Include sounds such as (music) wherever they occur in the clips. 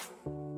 you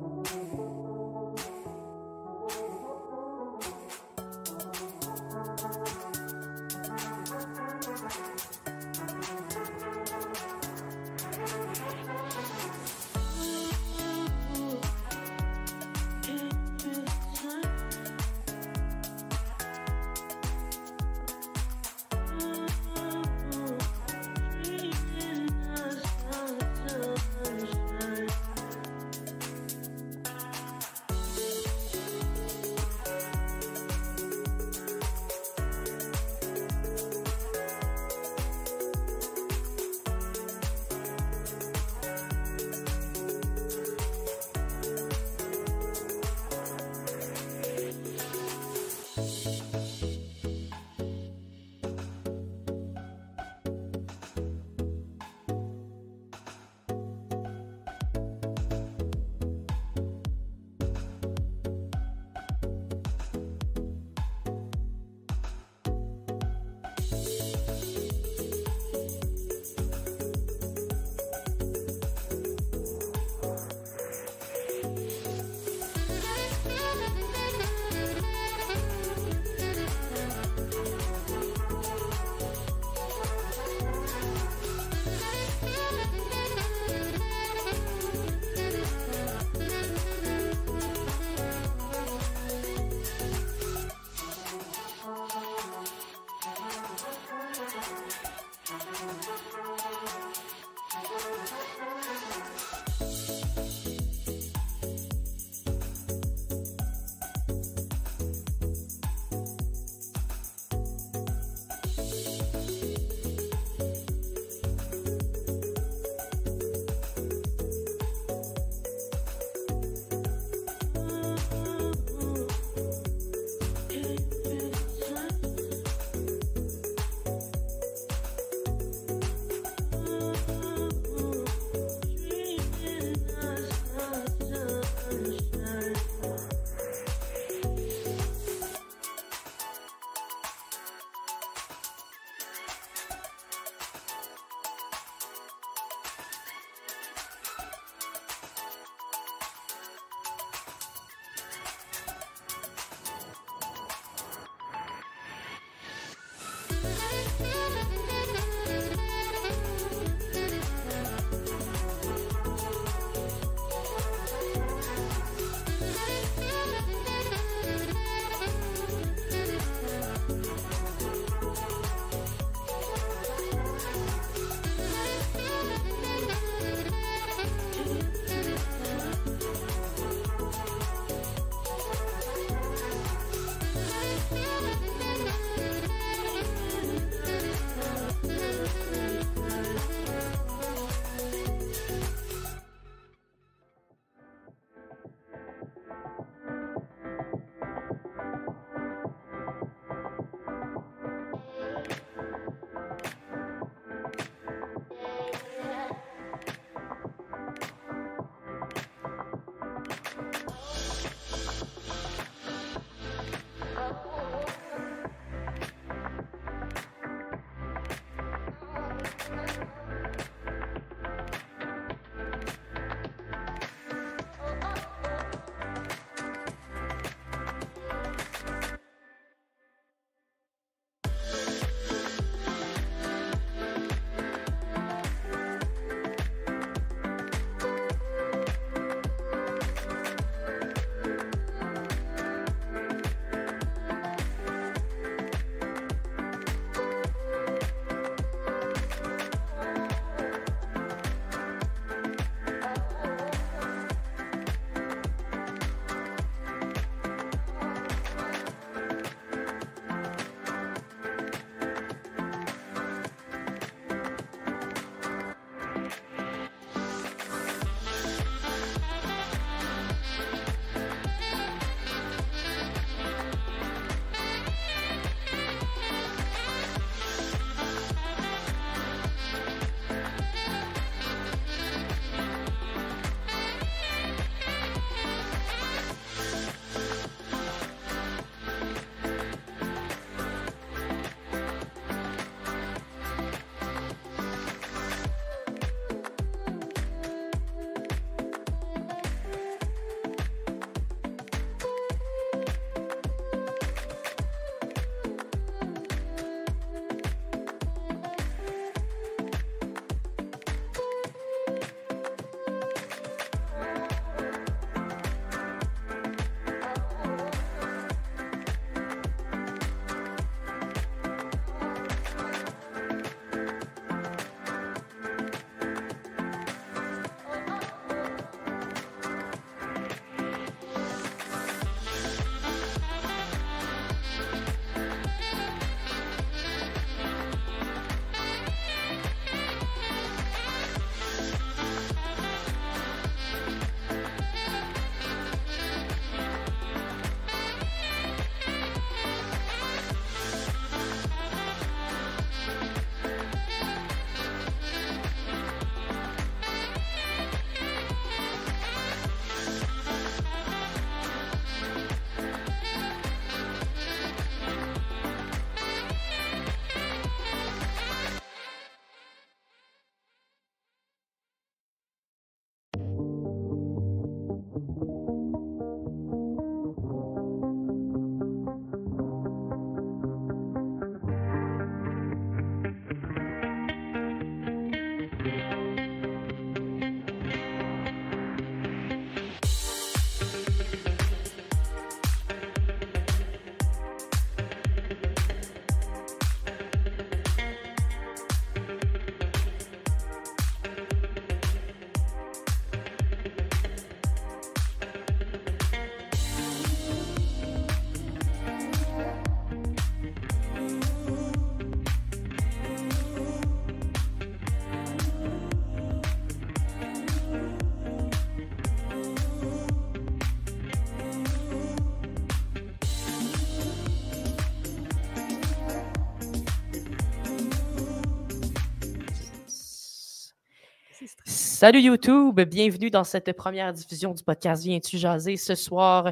Salut YouTube, bienvenue dans cette première diffusion du podcast Viens-tu jaser ce soir?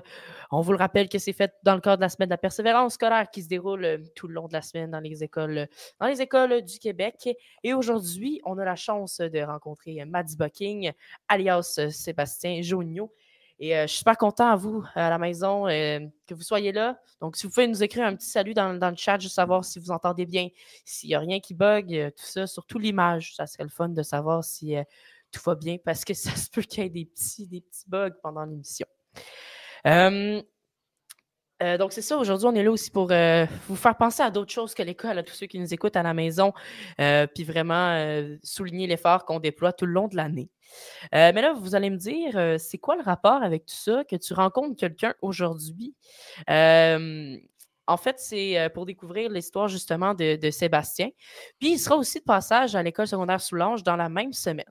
On vous le rappelle que c'est fait dans le cadre de la semaine de la persévérance scolaire qui se déroule euh, tout le long de la semaine dans les écoles, dans les écoles du Québec. Et aujourd'hui, on a la chance de rencontrer Maddie Bucking, alias Sébastien Joniot. Et euh, je suis super content à vous, à la maison, euh, que vous soyez là. Donc, si vous pouvez nous écrire un petit salut dans, dans le chat, juste savoir si vous entendez bien, s'il n'y a rien qui bug, tout ça, surtout l'image. Ça serait le fun de savoir si tout va bien parce que (laughs) ça se peut qu'il y ait des petits, des petits bugs pendant l'émission. Euh, donc, c'est ça. Aujourd'hui, on est là aussi pour euh, vous faire penser à d'autres choses que l'école, à tous ceux qui nous écoutent à la maison, euh, puis vraiment souligner l'effort qu'on déploie tout le long de l'année. mais là, vous allez me dire, c'est quoi le rapport avec tout ça, que tu rencontres quelqu'un aujourd'hui? en fait, c'est pour découvrir l'histoire justement de, de, Sébastien. Puis, il sera aussi de passage à l'école secondaire Soulanges dans la même semaine.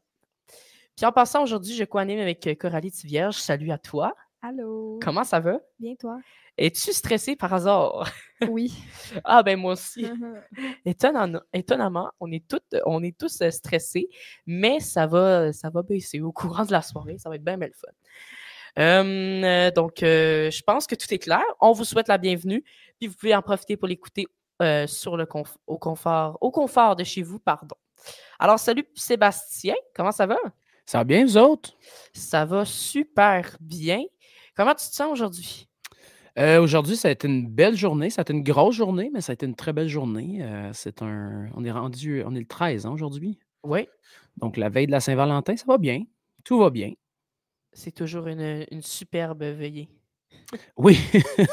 Puis en passant, aujourd'hui, je co-anime avec euh, Coralie Tivierge. Salut à toi. Allô? Comment ça va? Bien, toi? Es-tu stressée par hasard? (laughs) Oui. ah, ben moi aussi. Uh-huh. étonnamment, on est, toutes, on est tous euh, stressés, mais ça va, ça va baisser au courant de la soirée. Ça va être bien, bien le fun. Euh, donc, je pense que tout est clair. On vous souhaite la bienvenue, puis vous pouvez en profiter pour l'écouter sur le au confort, au confort de chez vous, pardon. Alors, salut Sébastien, comment ça va? Ça va bien, vous autres? Ça va super bien. Comment tu te sens aujourd'hui? Euh, aujourd'hui, ça a été une belle journée. Ça a été une grosse journée, mais ça a été une très belle journée. Euh, c'est un. On est rendu. On est le 13 hein, aujourd'hui. Oui. Donc, la veille de la Saint-Valentin, ça va bien. Tout va bien. C'est toujours une, une superbe veillée. Oui.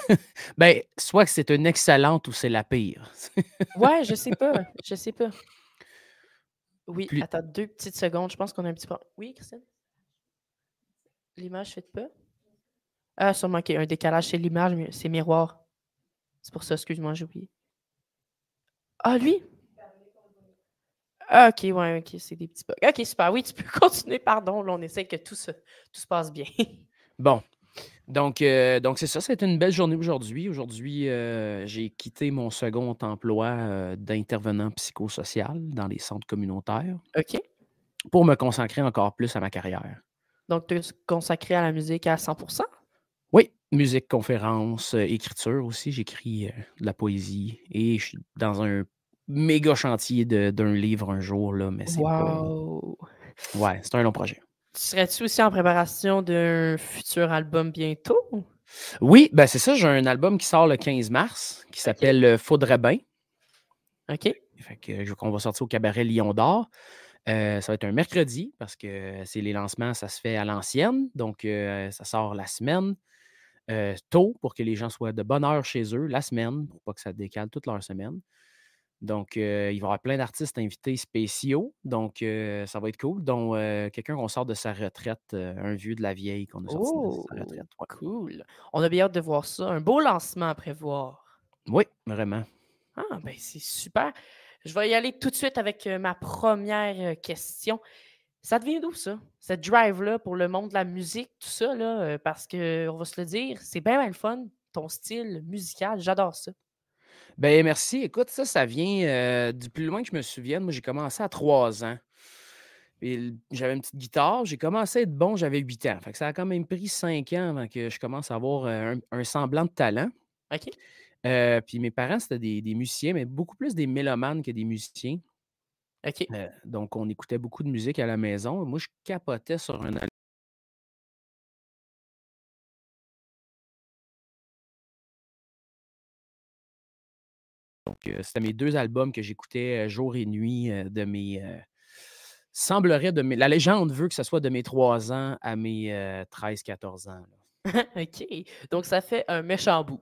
(laughs) ben, soit que c'est une excellente ou c'est la pire. (laughs) ouais, je sais pas. Je sais pas. Oui, attends deux petites secondes. Je pense qu'on a un petit peu. Oui, Christine? L'image fait pas? Ah, sûrement qu'il y a un décalage. C'est l'image, mais c'est miroir. C'est pour ça, excuse-moi, j'ai oublié. Ah, lui? Ah, ok, ouais, ok, c'est des petits bugs. Ok, super. Oui, tu peux (laughs) continuer, pardon. Là, on essaie que tout se, tout se passe bien. bon. Donc, euh, donc c'est ça, c'est une belle journée aujourd'hui. Aujourd'hui, euh, j'ai quitté mon second emploi euh, d'intervenant psychosocial dans les centres communautaires. OK. Pour me consacrer encore plus à ma carrière. Donc, tu es consacré à la musique à 100% Oui, musique, conférence, écriture aussi. J'écris de la poésie et je suis dans un méga chantier d'un livre un jour, là, mais c'est wow. Ouais, c'est un long projet. Serais-tu aussi en préparation d'un futur album bientôt? Oui, ben c'est ça. J'ai un album qui sort le 15 mars qui s'appelle euh, Faudrait bien. OK. Fait que qu'on va sortir au cabaret Lion d'Or. Euh, ça va être un mercredi parce que c'est les lancements, ça se fait à l'ancienne. Donc, euh, ça sort la semaine tôt pour que les gens soient de bonne heure chez eux la semaine pour pas que ça décale toute leur semaine. Donc, euh, il va y avoir plein d'artistes invités spéciaux. Donc, euh, ça va être cool. Donc, euh, quelqu'un qu'on sort de sa retraite, un vieux de la vieille qu'on a sorti de sa retraite. Oh, cool. On a bien hâte de voir ça. Un beau lancement à prévoir. Oui, vraiment. Ah, ben c'est super. Je vais y aller tout de suite avec ma première question. Ça devient d'où ça? Cette drive-là pour le monde de la musique, tout ça, là, parce qu'on va se le dire, c'est bien, bien le fun, ton style musical, j'adore ça. Ben merci. Écoute, ça, ça vient du plus loin que je me souvienne. Moi, j'ai commencé à trois ans. j'avais une petite guitare. J'ai commencé à être bon, j'avais huit ans. Fait que ça a quand même pris cinq ans avant que je commence à avoir un, semblant de talent. OK. puis mes parents, c'était des, des, musiciens, mais beaucoup plus des mélomanes que des musiciens. OK. donc, on écoutait beaucoup de musique à la maison. Moi, je capotais sur un Donc, c'était mes deux albums que j'écoutais jour et nuit de mes. semblerait de mes. La légende veut que ce soit de mes 3 ans à mes 13-14 ans. (laughs) OK. Donc, ça fait un méchant bout.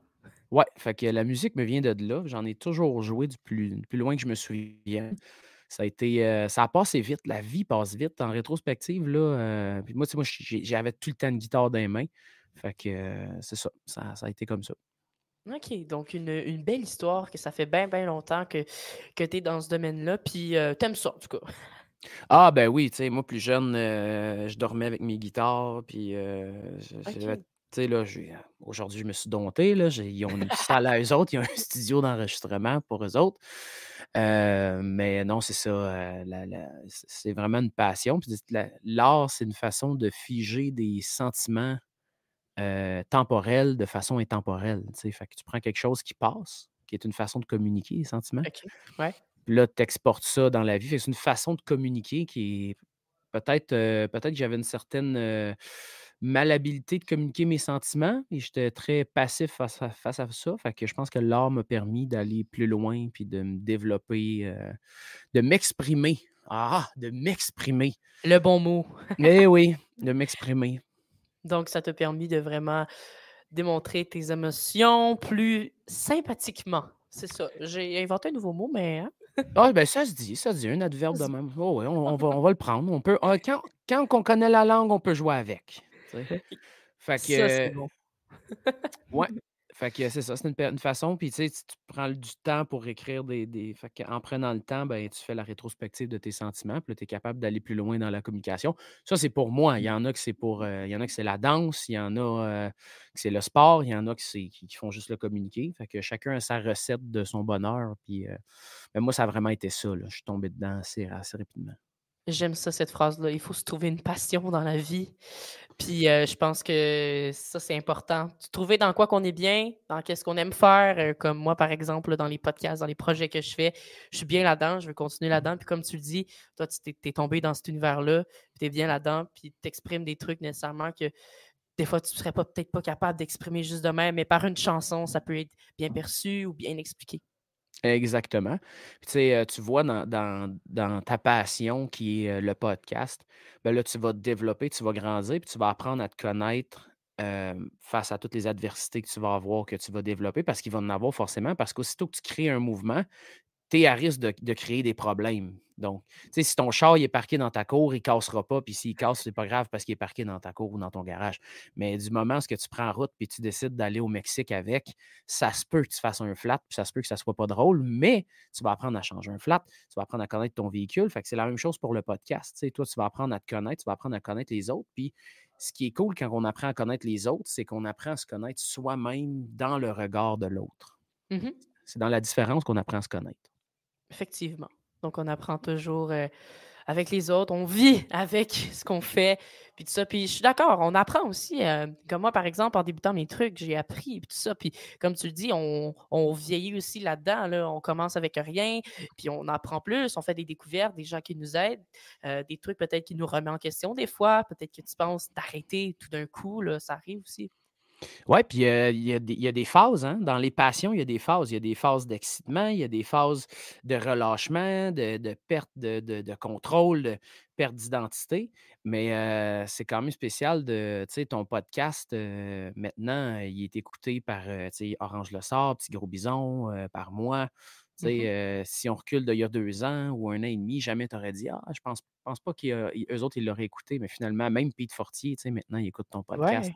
Ouais, fait que la musique me vient de là. J'en ai toujours joué du plus, plus loin que je me souviens. Ça a été. ça a passé vite. La vie passe vite. En rétrospective, là. puis moi, moi j'avais tout le temps une guitare dans les mains. Fait que c'est ça. ça. Ça a été comme ça. OK, donc une, belle histoire que ça fait bien, bien longtemps que, que tu es dans ce domaine-là, puis euh, t'aimes ça, en tout cas. Ah, ben oui, tu sais, moi, plus jeune, euh, je dormais avec mes guitares, puis euh, tu sais, là, aujourd'hui, je me suis dompté, là, ils ont une salle à eux autres, ils ont un studio d'enregistrement pour eux autres. Euh, mais non, c'est ça, euh, c'est vraiment une passion. l'art, c'est une façon de figer des sentiments euh, temporels de façon intemporelle. Fait que tu prends quelque chose qui passe, qui est une façon de communiquer les sentiments. OK, ouais. Puis là, tu exportes ça dans la vie. c'est une façon de communiquer qui est peut-être peut-être que j'avais une certaine malhabilité de communiquer mes sentiments et j'étais très passif face à, face à ça. Fait que je pense que l'art m'a permis d'aller plus loin puis de me développer, de m'exprimer. Ah, de m'exprimer. Le bon mot. Eh oui, (laughs) de m'exprimer. Donc, ça t'a permis de vraiment démontrer tes émotions plus sympathiquement. C'est ça. J'ai inventé un nouveau mot, mais. Hein? Ah, ben ça se dit, ça se dit, un adverbe de même. Oh, ouais, on, va, (laughs) on va le prendre. On peut, ah, quand, quand on connaît la langue, on peut jouer avec. (laughs) Fait que. Ça, c'est bon. ouais. (laughs) Fait que c'est ça, c'est une, façon. Puis tu sais, tu prends du temps pour écrire des. des fait en prenant le temps, ben, tu fais la rétrospective de tes sentiments. Puis tu es capable d'aller plus loin dans la communication. Ça, c'est pour moi. Il y en a que c'est pour. Euh, il y en a que c'est la danse, il y en a euh, que c'est le sport, il y en a qui, qui, font juste le communiquer. Fait que chacun a sa recette de son bonheur. Puis euh, ben, moi, ça a vraiment été ça. Je suis tombé dedans assez, assez rapidement. J'aime ça, cette phrase-là. Il faut se trouver une passion dans la vie. Puis euh, je pense que ça, c'est important. Trouver dans quoi qu'on est bien, dans qu'est-ce qu'on aime faire. Euh, comme moi, par exemple, dans les podcasts, dans les projets que je fais, je suis bien là-dedans, je veux continuer là-dedans. Puis comme tu le dis, toi, tu t'es, tombé dans cet univers-là, puis tu es bien là-dedans, puis tu exprimes des trucs nécessairement que des fois, tu ne serais pas, peut-être pas capable d'exprimer juste de même, mais par une chanson, ça peut être bien perçu ou bien expliqué. Exactement. tu sais, tu vois dans ta passion qui est, le podcast, ben là, tu vas te développer, tu vas grandir, puis tu vas apprendre à te connaître, face à toutes les adversités que tu vas avoir, que tu vas développer, parce qu'il va en avoir forcément, parce qu'aussitôt que tu crées un mouvement, tu es à risque de, créer des problèmes. Donc, tu sais, si ton char il est parqué dans ta cour, il ne cassera pas. Puis s'il casse, c'est pas grave parce qu'il est parqué dans ta cour ou dans ton garage. Mais du moment où tu prends route puis tu décides d'aller au Mexique avec, ça se peut que tu fasses un flat, puis ça se peut que ça soit pas drôle, mais tu vas apprendre à changer un flat, tu vas apprendre à connaître ton véhicule. Fait que c'est la même chose pour le podcast. Toi, tu vas apprendre à te connaître, tu vas apprendre à connaître les autres. Puis ce qui est cool quand on apprend à connaître les autres, c'est qu'on apprend à se connaître soi-même dans le regard de l'autre. Mmh c'est dans la différence qu'on apprend à se connaître. Effectivement. Donc, on apprend toujours euh, avec les autres, on vit (laughs) avec ce qu'on fait, puis tout ça. Puis je suis d'accord, on apprend aussi. Euh, comme moi, par exemple, en débutant mes trucs, j'ai appris, puis tout ça. Puis comme tu le dis, on, vieillit aussi là-dedans. Là. On commence avec rien, puis on apprend plus, on fait des découvertes, des gens qui nous aident, euh, des trucs peut-être qui nous remettent en question des fois. Peut-être que tu penses d'arrêter tout d'un coup, là, ça arrive aussi. Oui, puis il y, a des phases, hein. Dans les passions, il y a des phases. Il y a des phases d'excitement, il y a des phases de relâchement, de, perte de, contrôle, de perte d'identité. Mais c'est quand même spécial de, tu sais, ton podcast, maintenant, il est écouté par, Orange Le Sort, Petit Gros Bison, par moi. Tu sais, mmh si on recule d'il y a deux ans ou un an et demi, jamais tu aurais dit Ah, je pense, pense pas qu'eux autres, ils l'auraient écouté, mais finalement, même Pete Fortier, tu sais, maintenant, il écoute ton podcast.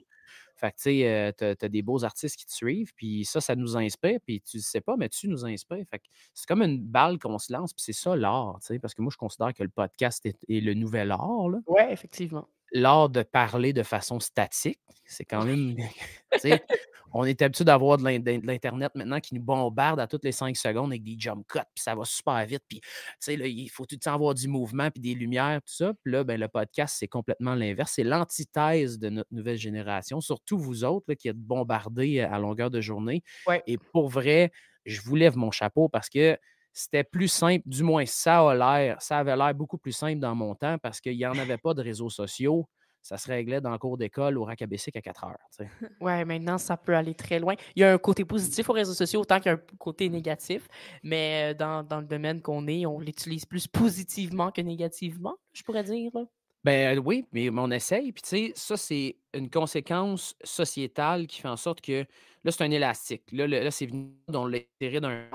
Fait que, tu sais, tu as, des beaux artistes qui te suivent, puis ça, ça nous inspire, puis tu ne sais pas, mais tu nous inspires. Fait c'est comme une balle qu'on se lance, puis c'est ça l'art, tu sais, parce que moi, je considère que le podcast est, le nouvel art. Oui, effectivement l'art de parler de façon statique. C'est quand même. (laughs) on est habitué d'avoir de l'Internet maintenant qui nous bombarde à toutes les cinq secondes avec des jump cuts, puis ça va super vite. Puis, là, il faut tout le temps avoir du mouvement, puis des lumières, tout ça. Puis là, ben, le podcast, c'est complètement l'inverse. C'est l'antithèse de notre nouvelle génération, surtout vous autres qui êtes bombardés à longueur de journée. Et pour vrai, je vous lève mon chapeau parce que c'était plus simple, du moins ça a l'air, ça avait l'air beaucoup plus simple dans mon temps parce qu'il n'y en avait pas de réseaux sociaux. Ça se réglait dans le cours d'école au rack à 4 heures. (laughs) Oui, maintenant, ça peut aller très loin. Il y a un côté positif aux réseaux sociaux autant qu'il y a un côté négatif, mais dans, le domaine qu'on est, on l'utilise plus positivement que négativement, je pourrais dire. Ben oui, mais on essaye. Puis tu sais, ça, c'est une conséquence sociétale qui fait en sorte que là, c'est un élastique. Là, là, c'est venu dans l'intérêt d'un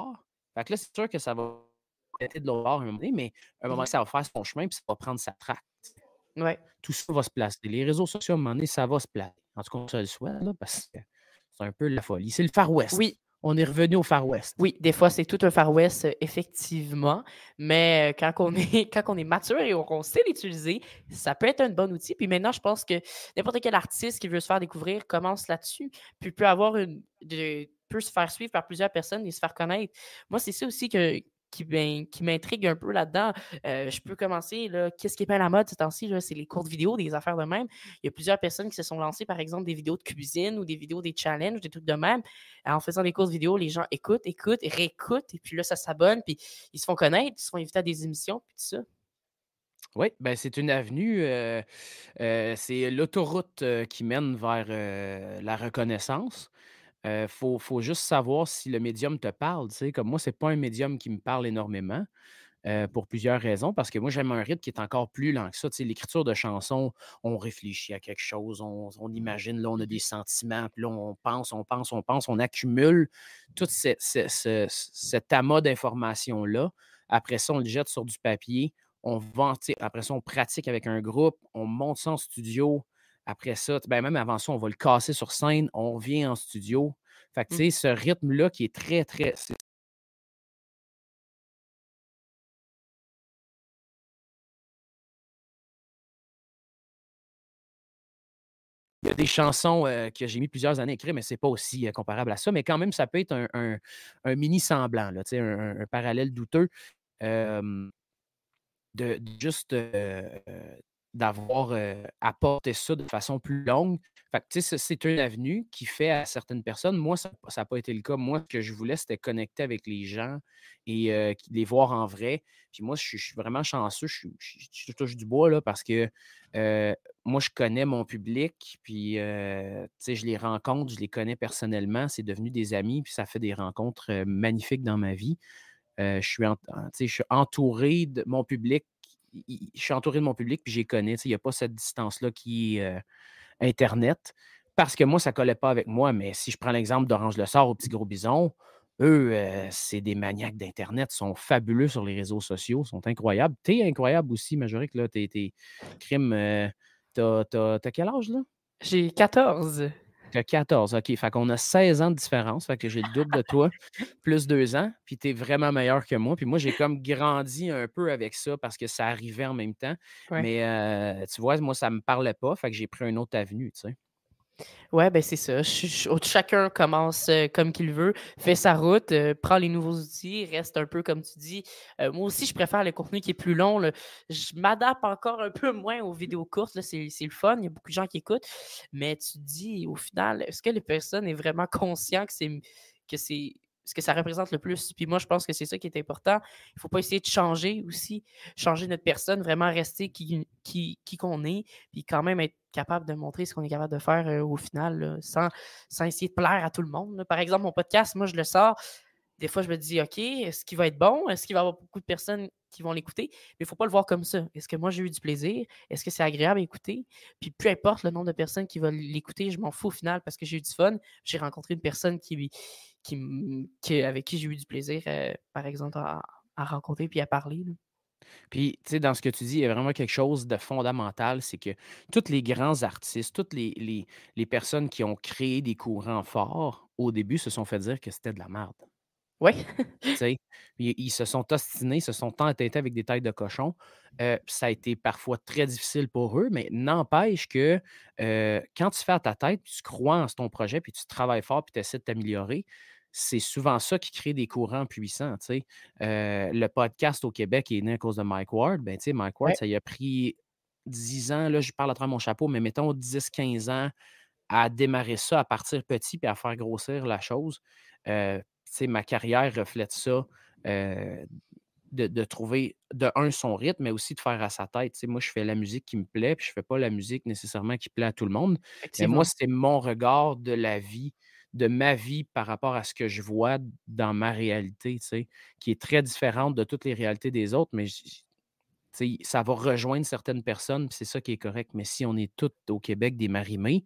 fait que là, c'est sûr que ça va être de l'autre à un moment donné, mais à un moment donné, ça va faire son chemin puis ça va prendre sa traque. Ouais. Tout ça va se placer. Les réseaux sociaux, à un moment donné, ça va se placer. En tout cas, ça le souhaite, là, parce que c'est un peu la folie. C'est le Far West. Oui. On est revenu au Far West. Oui, des fois, c'est tout un Far West, effectivement. Mais quand on (laughs) est, quand on est mature et qu'on sait l'utiliser, ça peut être un bon outil. Puis maintenant, je pense que n'importe quel artiste qui veut se faire découvrir commence là-dessus, puis peut avoir une. Se faire suivre par plusieurs personnes et se faire connaître. Moi, c'est ça aussi que, qui, m'intrigue un peu là-dedans. Euh, je peux commencer, qu'est-ce qui est pas à la mode ces temps-ci? C'est les courtes vidéos, des affaires de même. Il y a plusieurs personnes qui se sont lancées, par exemple, des vidéos de cuisine ou des vidéos des challenges, des trucs de même. En faisant des courtes vidéos, les gens écoutent, écoutent, réécoutent, et puis là, ça s'abonne, puis ils se font connaître, ils se font inviter à des émissions, puis tout ça. Oui, ben c'est une avenue, euh, euh, c'est l'autoroute qui mène vers la reconnaissance. Il faut, juste savoir si le médium te parle. Comme moi, ce n'est pas un médium qui me parle énormément. pour plusieurs raisons, parce que moi, j'aime un rythme qui est encore plus lent que ça. l'écriture de chansons, on réfléchit à quelque chose, on, imagine, là, on a des sentiments, puis là, on pense, on pense, on pense, on accumule tout cet amas d'informations-là. Après ça, on le jette sur du papier, on vend, après ça, on pratique avec un groupe, on monte ça en studio, après ça, ben même avant ça, on va le casser sur scène, on revient en studio. Fait que, tu mmh. sais, ce rythme-là qui est très, très. Il y a des chansons que j'ai mis plusieurs années à écrire, mais ce n'est pas aussi comparable à ça. Mais quand même, ça peut être un, mini semblant, là, un, un, parallèle douteux. de, juste d'avoir apporté ça de façon plus longue. Fait c'est une avenue qui fait à certaines personnes. Moi, ça n'a pas été le cas. Moi, ce que je voulais, c'était connecter avec les gens et les voir en vrai. Puis moi, je suis vraiment chanceux. Je, touche du bois là, parce que moi, je connais mon public, puis je les rencontre, je les connais personnellement. C'est devenu des amis, puis ça fait des rencontres magnifiques dans ma vie. je, suis je suis entouré de mon public je suis entouré de mon public, puis j'y connais. Il n'y a pas cette distance-là qui est euh, Internet. Parce que moi, ça ne collait pas avec moi. Mais si je prends l'exemple d'Orange Le Sort au Petit Gros Bison, eux, euh, c'est des maniaques d'Internet, sont fabuleux sur les réseaux sociaux, sont incroyables. Tu es incroyable aussi, Majorique, là. T'es, t'es crime. Euh, t'as quel âge, là? J'ai 14. 14, OK. Fait qu'on a 16 ans de différence. Fait que j'ai le double de toi, plus deux ans. Puis tu es vraiment meilleur que moi. Puis moi, j'ai comme grandi un peu avec ça parce que ça arrivait en même temps. Mais euh, tu vois, moi, ça me parlait pas. Fait que j'ai pris une autre avenue, tu sais. Ouais, ben c'est ça. chacun commence euh, comme qu'il veut, fait sa route, euh, prend les nouveaux outils, reste un peu comme tu dis. Euh, moi aussi, je préfère le contenu qui est plus long. Je m'adapte encore un peu moins aux vidéos courtes. C'est le fun, il y a beaucoup de gens qui écoutent. Mais tu dis, au final, est-ce que les personnes est vraiment conscient que c'est ce que ça représente le plus. Puis moi, je pense que c'est ça qui est important. Il ne faut pas essayer de changer aussi, changer notre personne, vraiment rester qui, qui, qui qu'on est, puis quand même être capable de montrer ce qu'on est capable de faire euh, au final, sans, sans essayer de plaire à tout le monde. Par exemple, mon podcast, moi, je le sors. Des fois, je me dis, OK, est-ce qu'il va être bon? Est-ce qu'il va y avoir beaucoup de personnes qui vont l'écouter? Mais il ne faut pas le voir comme ça. Est-ce que moi, j'ai eu du plaisir? Est-ce que c'est agréable à écouter? Puis peu importe le nombre de personnes qui vont l'écouter, je m'en fous au final parce que j'ai eu du fun. J'ai rencontré une personne qui, qui, avec qui j'ai eu du plaisir, euh, par exemple, à, rencontrer puis à parler. Puis, tu sais, dans ce que tu dis, il y a vraiment quelque chose de fondamental, c'est que tous les grands artistes, toutes les, les, personnes qui ont créé des courants forts, au début, se sont fait dire que c'était de la merde. Oui. ils, ils, se sont ostinés, se sont entêtés avec des tailles de cochon. Euh, ça a été parfois très difficile pour eux, mais n'empêche que euh, quand tu fais à ta tête, tu crois en ton projet, puis tu travailles fort, puis tu essaies de t'améliorer, c'est souvent ça qui crée des courants puissants. Euh, le podcast au Québec est né à cause de Mike Ward. Ben, Mike Ward, ça y a pris 10 ans, là, je parle à travers mon chapeau, mais mettons 10-15 ans à démarrer ça, à partir petit puis à faire grossir la chose. Euh, ma carrière reflète ça. Euh, de, trouver de un son rythme, mais aussi de faire à sa tête. moi, je fais la musique qui me plaît, puis je ne fais pas la musique nécessairement qui plaît à tout le monde. Mais moi, c'est mon regard de la vie de ma vie par rapport à ce que je vois dans ma réalité, qui est très différente de toutes les réalités des autres, mais ça va rejoindre certaines personnes, c'est ça qui est correct. Mais si on est tous au Québec des marimés,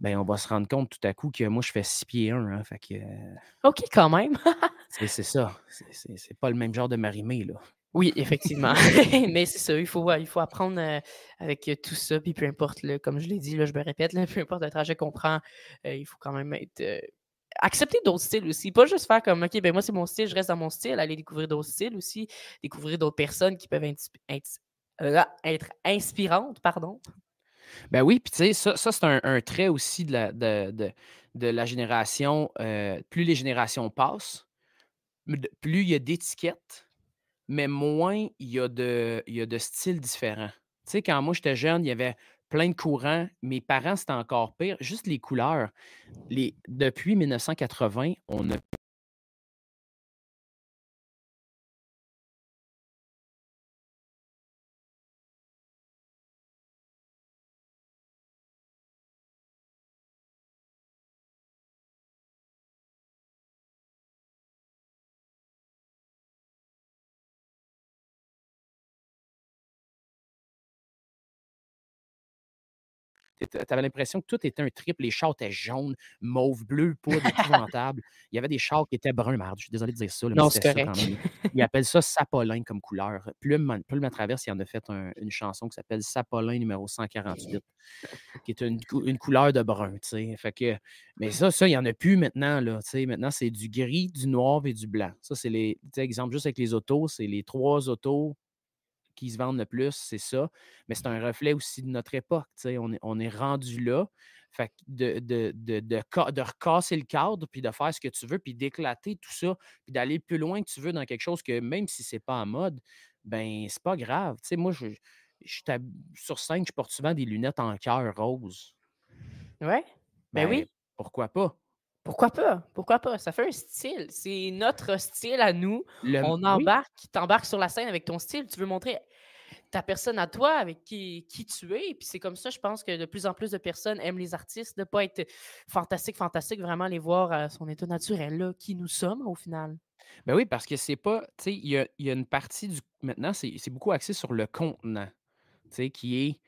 ben on va se rendre compte tout à coup que moi, je fais six pieds un. Hein, fait que, OK, quand même. c'est ça. C'est pas le même genre de marimé, là. Oui, effectivement. (laughs) Mais c'est ça, il faut, il faut apprendre euh, avec tout ça. Puis peu importe, comme je l'ai dit, là, je me répète, (laughs) peu importe le trajet qu'on prend, euh, il faut quand même être, euh, accepter d'autres styles aussi. Pas juste faire comme, OK, ben moi, c'est mon style, je reste dans mon style. Aller découvrir d'autres styles aussi. Découvrir d'autres personnes qui peuvent euh, être inspirantes, pardon. Ben oui, puis tu sais, ça, c'est un, trait aussi de la, de, de, la génération. Euh, plus les générations passent, plus il y a d'étiquettes, mais moins il y a de, styles différents. Tu sais, quand moi j'étais jeune, il y avait plein de courants. Mes parents, c'était encore pire. Juste les couleurs. Depuis 1980, on a Tu avais l'impression que tout était un triple. Les chars étaient jaunes, mauve, bleu, poudre, épouvantable. Il y avait des chars qui étaient bruns, merde. Je suis désolé de dire ça. non, c'est correct. Ils appellent ça sapolin comme couleur. Plume, Plume à travers, il en a fait une chanson qui s'appelle Sapolin numéro 148, qui est une, couleur de brun. Fait que, mais ça, ça, il n'y en a plus maintenant. Là, maintenant, c'est du gris, du noir et du blanc. Ça, c'est les. Exemple, juste avec les autos, c'est les trois autos qui se vendent le plus, c'est ça. Mais c'est un reflet aussi de notre époque. On est, on est rendu là. Fait de, de, de, de, recasser le cadre, puis de faire ce que tu veux, puis d'éclater tout ça, puis d'aller plus loin que tu veux dans quelque chose que même si c'est pas en mode, ben c'est pas grave. moi, je, je, sur scène, je porte souvent des lunettes en cœur rose. Ouais. Ben, oui. Pourquoi pas? Pourquoi pas? Pourquoi pas? Ça fait un style. C'est notre style à nous. On embarque, tu t'embarques sur la scène avec ton style. Tu veux montrer ta personne à toi, avec qui, qui tu es. Puis c'est comme ça, je pense que de plus en plus de personnes aiment les artistes, de ne pas être fantastique, fantastique, vraiment les voir à son état naturel, là, qui nous sommes au final. Ben oui, parce que c'est pas, tu sais, il y a, y a, une partie du, maintenant, c'est beaucoup axé sur le contenant, tu sais, qui est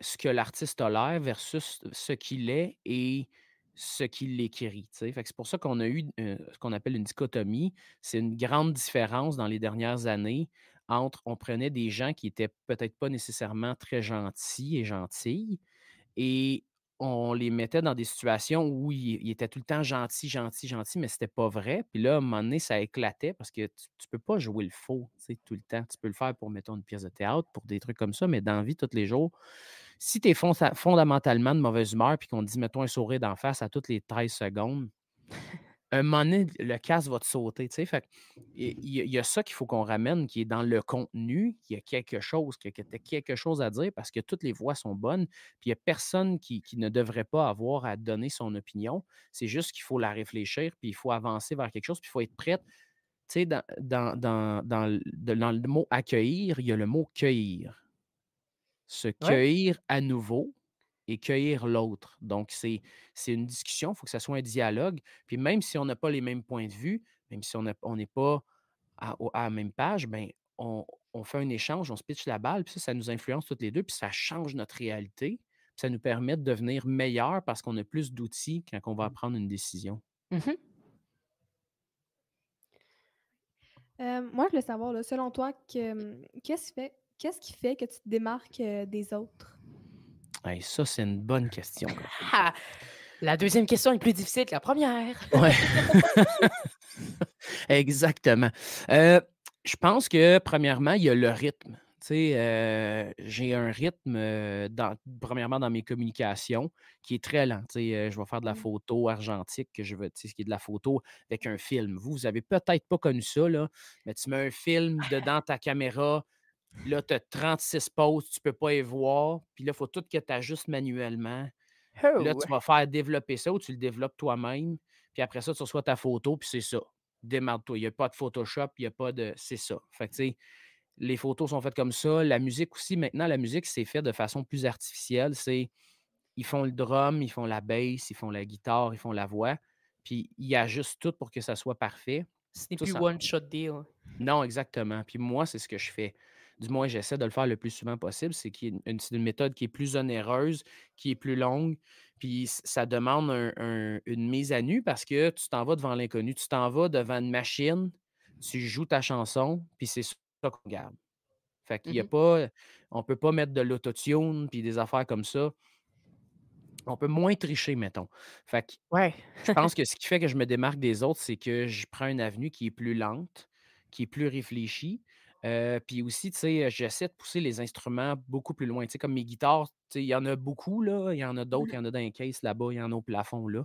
ce que l'artiste a l'air versus ce qu'il est et ce qui l'écrit. C'est pour ça qu'on a eu ce qu'on appelle une dichotomie. C'est une grande différence dans les dernières années entre on prenait des gens qui étaient peut-être pas nécessairement très gentils et gentilles et on les mettait dans des situations où ils, étaient tout le temps gentils, gentils, gentils, mais c'était pas vrai. Puis là, à un moment donné, ça éclatait parce que tu, ne peux pas jouer le faux tout le temps. Tu peux le faire pour, mettons, une pièce de théâtre, pour des trucs comme ça, mais dans la vie, tous les jours, si tu es fondamentalement de mauvaise humeur puis qu'on te dit, mettons un sourire d'en face à toutes les 13 secondes, (laughs) un moment donné, le casque va te sauter. Fait il y, a ça qu'il faut qu'on ramène, qui est dans le contenu, qu'il y a quelque chose, qu'il y a quelque chose à dire parce que toutes les voix sont bonnes. Puis il n'y a personne qui, ne devrait pas avoir à donner son opinion. C'est juste qu'il faut la réfléchir, puis il faut avancer vers quelque chose, puis il faut être prête. Tu sais, dans, dans, dans, le mot accueillir, il y a le mot cueillir se cueillir à nouveau et cueillir l'autre. Donc, c'est une discussion, il faut que ça soit un dialogue. Puis même si on n'a pas les mêmes points de vue, même si on n'est pas à, la même page, ben, on, fait un échange, on se pitch la balle, puis ça, ça nous influence toutes les deux, puis ça change notre réalité. Puis ça nous permet de devenir meilleur parce qu'on a plus d'outils quand on va mmh. prendre une décision. Mmh moi, je voulais savoir, selon toi, qu'est-ce qui fait Qu'est-ce qui fait que tu te démarques des autres? ça, c'est une bonne question. La deuxième question est plus difficile que la première. (laughs) Ouais. (laughs) Exactement. je pense que, premièrement, il y a le rythme. j'ai un rythme, dans, premièrement, dans mes communications qui est très lent. je vais faire de la mmh. photo argentique, que je veux, ce qui est de la photo avec un film. Vous, vous avez peut-être pas connu ça, là, mais tu mets un film dedans ta caméra, Là, tu as 36 poses, tu ne peux pas y voir. Puis là, il faut tout que tu ajustes manuellement. Là, tu vas faire développer ça ou tu le développes toi-même. Puis après ça, tu reçois ta photo, puis c'est ça. Démarre-toi. Il n'y a pas de Photoshop, il n'y a pas de. C'est ça. Fait que, tu sais, les photos sont faites comme ça. La musique aussi, maintenant, la musique, c'est fait de façon plus artificielle. C'est. Ils font le drum, ils font la bass, ils font la guitare, ils font la voix. Puis ils ajustent tout pour que ça soit parfait. Ce n'est plus one-shot deal. Non, exactement. Puis moi, c'est ce que je fais du moins j'essaie de le faire le plus souvent possible, c'est une, une, méthode qui est plus onéreuse, qui est plus longue, puis ça demande une mise à nu parce que tu t'en vas devant l'inconnu, tu t'en vas devant une machine, tu joues ta chanson, puis c'est ça qu'on regarde. Fait qu'il y a mmh pas, on peut pas mettre de l'autotune puis des affaires comme ça. on peut moins tricher, mettons. Fait que Ouais. je pense (laughs) que ce qui fait que je me démarque des autres, c'est que je prends une avenue qui est plus lente, qui est plus réfléchie. Euh, puis aussi, tu sais, j'essaie de pousser les instruments beaucoup plus loin. Tu sais, comme mes guitares, tu sais, il y en a beaucoup, là. Il y en a d'autres, il y en a dans les caisses là-bas, il y en a au plafond, là.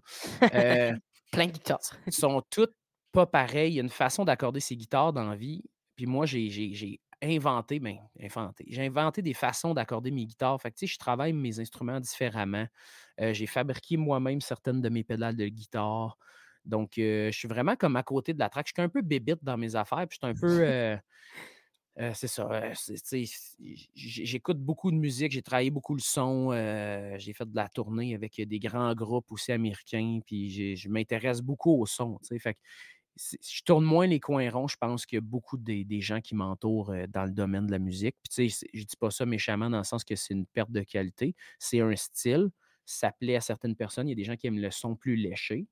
Euh, (laughs) Plein de guitares. sont toutes pas pareilles. Il y a une façon d'accorder ces guitares dans la vie. Puis moi, j'ai inventé, ben, inventé. J'ai inventé des façons d'accorder mes guitares. Fait que, tu sais, je travaille mes instruments différemment. Euh, j'ai fabriqué moi-même certaines de mes pédales de guitare. Donc, je suis vraiment comme à côté de la track. Je suis un peu bébite dans mes affaires. Puis, je suis un peu. (laughs) euh, c'est ça. euh, J'écoute beaucoup de musique. J'ai travaillé beaucoup le son. euh, j'ai fait de la tournée avec des grands groupes aussi américains. Puis, je m'intéresse beaucoup au son. Fait que je tourne moins les coins ronds, je pense qu'il y a beaucoup des, des gens qui m'entourent dans le domaine de la musique. Puis, je dis pas ça méchamment dans le sens que c'est une perte de qualité. C'est un style. Ça plaît à certaines personnes. Il y a des gens qui aiment le son plus léché.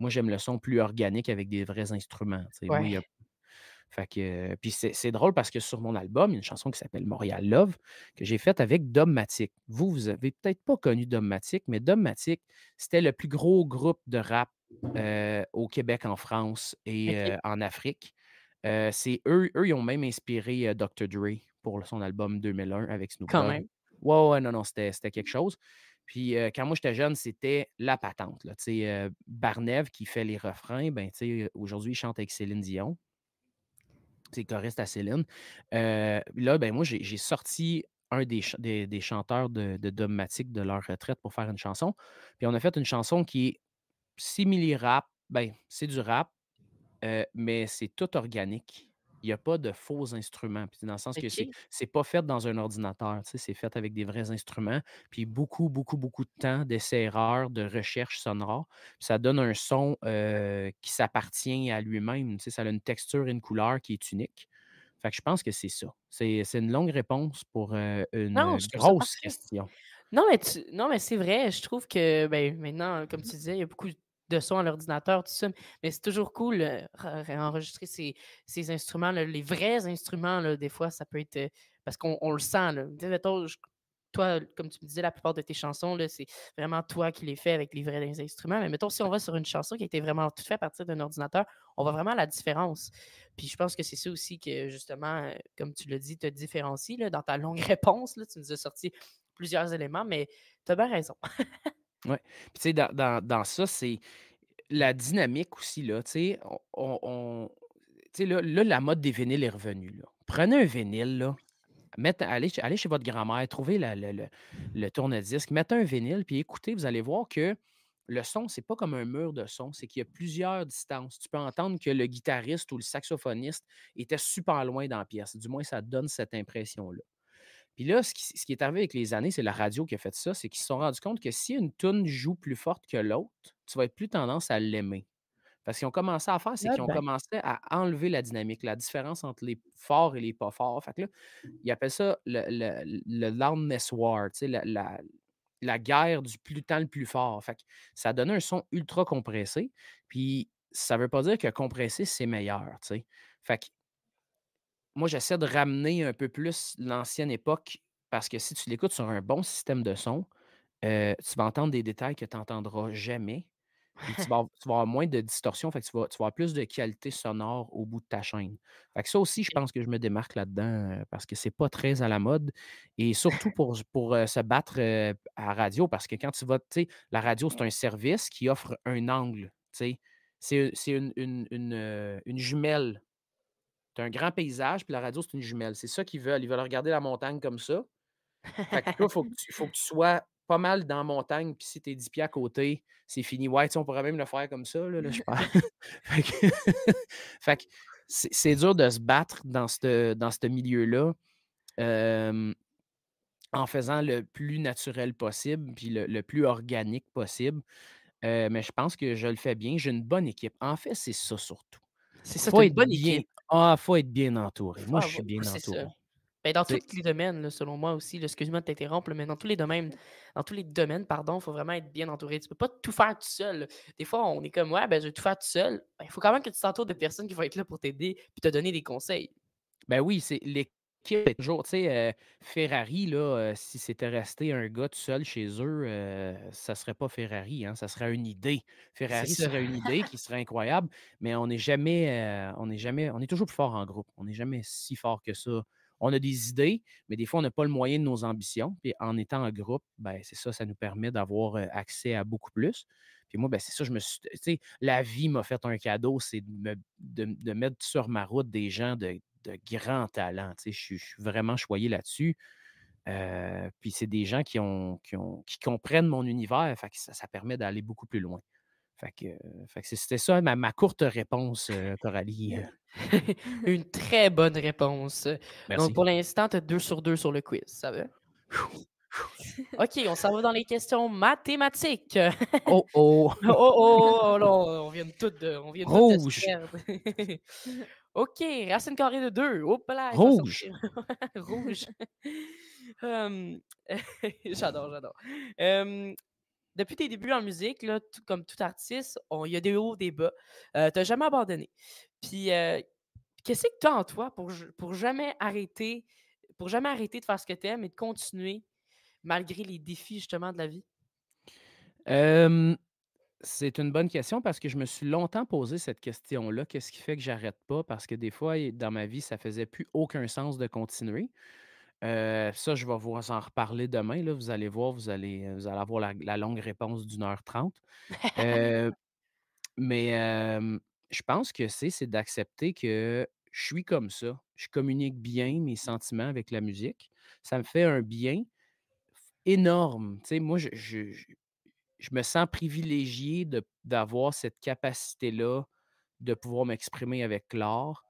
Moi, j'aime le son plus organique avec des vrais instruments. Moi, il y a-. Fait que, euh, puis c'est drôle parce que sur mon album, il y a une chanson qui s'appelle Montréal Love que j'ai faite avec Dogmatic. Vous, vous avez peut-être pas connu Dogmatic, mais Dogmatic, c'était le plus gros groupe de rap euh, au Québec, en France et euh, en Afrique. Euh, c'est eux, eux, ils ont même inspiré Dr. Dre pour son album 2001 avec Snoop Quand même. Ouais, ouais, non, non, c'était quelque chose. Puis euh, quand moi j'étais jeune, c'était la patente. Là. Euh, Barnev qui fait les refrains, ben, aujourd'hui, il chante avec Céline Dion. C'est choriste à Céline. Euh, là, ben, moi, j'ai sorti un des, des, chanteurs de, de de leur retraite pour faire une chanson. Puis on a fait une chanson qui est simili-rap. Ben, c'est du rap, euh, mais c'est tout organique. Il n'y a pas de faux instruments. Puis dans le sens que c'est pas fait dans un ordinateur. C'est fait avec des vrais instruments. Puis beaucoup, beaucoup, beaucoup de temps d'essais-erreurs, de recherche sonore. Puis ça donne un son euh, qui s'appartient à lui-même. Ça a une texture et une couleur qui est unique. Fait que je pense que c'est ça. C'est une longue réponse pour euh, une Non, grosse question. Non, mais, tu... non, mais c'est vrai. Je trouve que ben, maintenant, comme tu disais, il y a beaucoup de sons à l'ordinateur, tout ça. Mais c'est toujours cool euh, re- enregistrer ces, ces instruments, les vrais instruments. Là, des fois, ça peut être. euh, parce qu'on on le sent. Là. Mettons, je- toi, comme tu me disais, la plupart de tes chansons, c'est vraiment toi qui les fais avec les vrais instruments. Mais mettons, si on va sur une chanson qui a été vraiment toute faite à partir d'un ordinateur, on voit vraiment la différence. Puis je pense que c'est ça aussi que, justement, euh, comme tu l'as dit, te différencie là, dans ta longue (laughs) réponse. Là, tu nous as sorti plusieurs éléments, mais tu as bien raison. (laughs) Ouais. Puis tu sais, dans, dans- dans ça, c'est la dynamique aussi, là. Tu sais, on, on- là, là, la mode des vinyles est revenue. Prenez un vinyle, là. Mettez- allez, allez chez votre grand-mère, trouvez le tourne-disque, mettez un vinyle, puis écoutez, vous allez voir que le son, c'est pas comme un mur de son, c'est qu'il y a plusieurs distances. Tu peux entendre que le guitariste ou le saxophoniste était super loin dans la pièce. Du moins, ça donne cette impression-là. Puis là, ce qui, ce qui est arrivé avec les années, c'est la radio qui a fait ça, c'est qu'ils se sont rendus compte que si une tune joue plus forte que l'autre, tu vas être plus tendance à l'aimer. Parce qu'ils ont commencé à faire, c'est Ah qu'ils ont ben. commencé à enlever la dynamique, la différence entre les forts et les pas forts. Fait que là, ils appellent ça le, le, le loudness war, tu sais, la, la- la guerre du plus temps le plus fort. Fait que ça donne un son ultra compressé. Puis ça veut pas dire que compressé, c'est meilleur, tu sais. Fait que moi, j'essaie de ramener un peu plus l'ancienne époque parce que si tu l'écoutes sur un bon système de son, euh, tu vas entendre des détails que tu n'entendras jamais. Puis tu vas, avoir- tu vas avoir moins de distorsion, fait que tu vas, tu vas avoir plus de qualité sonore au bout de ta chaîne. Fait que ça aussi, je pense que je me démarque là-dedans euh, parce que c'est pas très à la mode. Et surtout (laughs) pour, pour euh, se battre euh, à radio, parce que quand tu vas, tu sais, la radio, c'est un service qui offre un angle. C'est une, une, une, une jumelle tu as un grand paysage, puis la radio, c'est une jumelle. C'est ça qu'ils veulent. Ils veulent regarder la montagne comme ça. Fait que toi, faut, que tu- faut que tu sois pas mal dans la montagne, puis si tu es 10 pieds à côté, c'est fini. Ouais, tu sais, on pourrait même le faire comme ça, là, là, je (laughs) parle. fait que, (laughs) fait que c'est dur de se battre dans ce dans milieu-là euh, en faisant le plus naturel possible, puis le, le plus organique possible. Euh, mais je pense que je le fais bien. J'ai une bonne équipe. En fait, c'est ça surtout. C'est ça, Faut une être bonne bien. équipe. Ah, faut être bien entouré. Moi, Ah, je suis bien entouré. Ben, dans tous les domaines, là, selon moi aussi, excuse-moi de t'interrompre, mais dans tous les domaines, dans tous les domaines, pardon, il faut vraiment être bien entouré. Tu peux pas tout faire tout seul. là. Des fois, on est comme ouais, ben je vais tout faire tout seul. Ben, Il faut quand même que tu t'entoures de personnes qui vont être là pour t'aider puis te donner des conseils. Ben oui, c'est c'est toujours, tu sais, euh, Ferrari, là, euh, si c'était resté un gars tout seul chez eux, euh, ça serait pas Ferrari, hein, ça serait une idée. Ferrari serait une idée qui serait incroyable, mais on n'est jamais, euh, on n'est jamais, on est toujours plus fort en groupe. On n'est jamais si fort que ça. On a des idées, mais des fois, on n'a pas le moyen de nos ambitions. Puis en étant en groupe, ben, c'est ça, ça nous permet d'avoir accès à beaucoup plus. Puis moi, ben, c'est ça, je me suis. Tu sais, la vie m'a fait un cadeau, c'est de, me- de- de mettre sur ma route des gens de, de grand talent. Tu sais, je suis- je suis vraiment choyé là-dessus. Euh, puis c'est des gens qui, ont, qui, ont, qui comprennent mon univers. Fait que ça, ça permet d'aller beaucoup plus loin. Fait que, euh, fait que c'était ça ma, ma courte réponse, euh, Coralie. (laughs) Une très bonne réponse. Merci. Donc, pour l'instant, tu as 2 sur 2 sur le quiz, ça va? OK, on s'en va dans les questions mathématiques. Oh oh! (laughs) Oh, oh, oh, là, on vient de tout de, on vient de tout de Rouge. perdre. (laughs) OK, racine carrée de 2. Hop là, elle va Rouge. (laughs) Rouge. (laughs) J'adore, j'adore. Depuis tes débuts en musique, là, tout- comme tout artiste, il y a des hauts, des bas. Euh, tu n'as jamais abandonné. Puis, euh, qu'est-ce que tu as en toi pour, pour jamais arrêter pour jamais arrêter de faire ce que tu aimes et de continuer malgré les défis justement de la vie? Euh, c'est une bonne question parce que je me suis longtemps posé cette question-là. Qu'est-ce qui fait que j'arrête pas? Parce que des fois, dans ma vie, ça faisait plus aucun sens de continuer. Euh, ça, je vais vous en reparler demain. Là. Vous allez voir, vous allez, vous allez avoir la, la longue réponse d'une heure trente. (laughs) Euh, mais euh, je pense que c'est, c'est d'accepter que je suis comme ça. Je communique bien mes sentiments avec la musique. Ça me fait un bien énorme. Tu sais, moi, je, je- je- me sens privilégié d'avoir cette capacité-là de pouvoir m'exprimer avec l'art.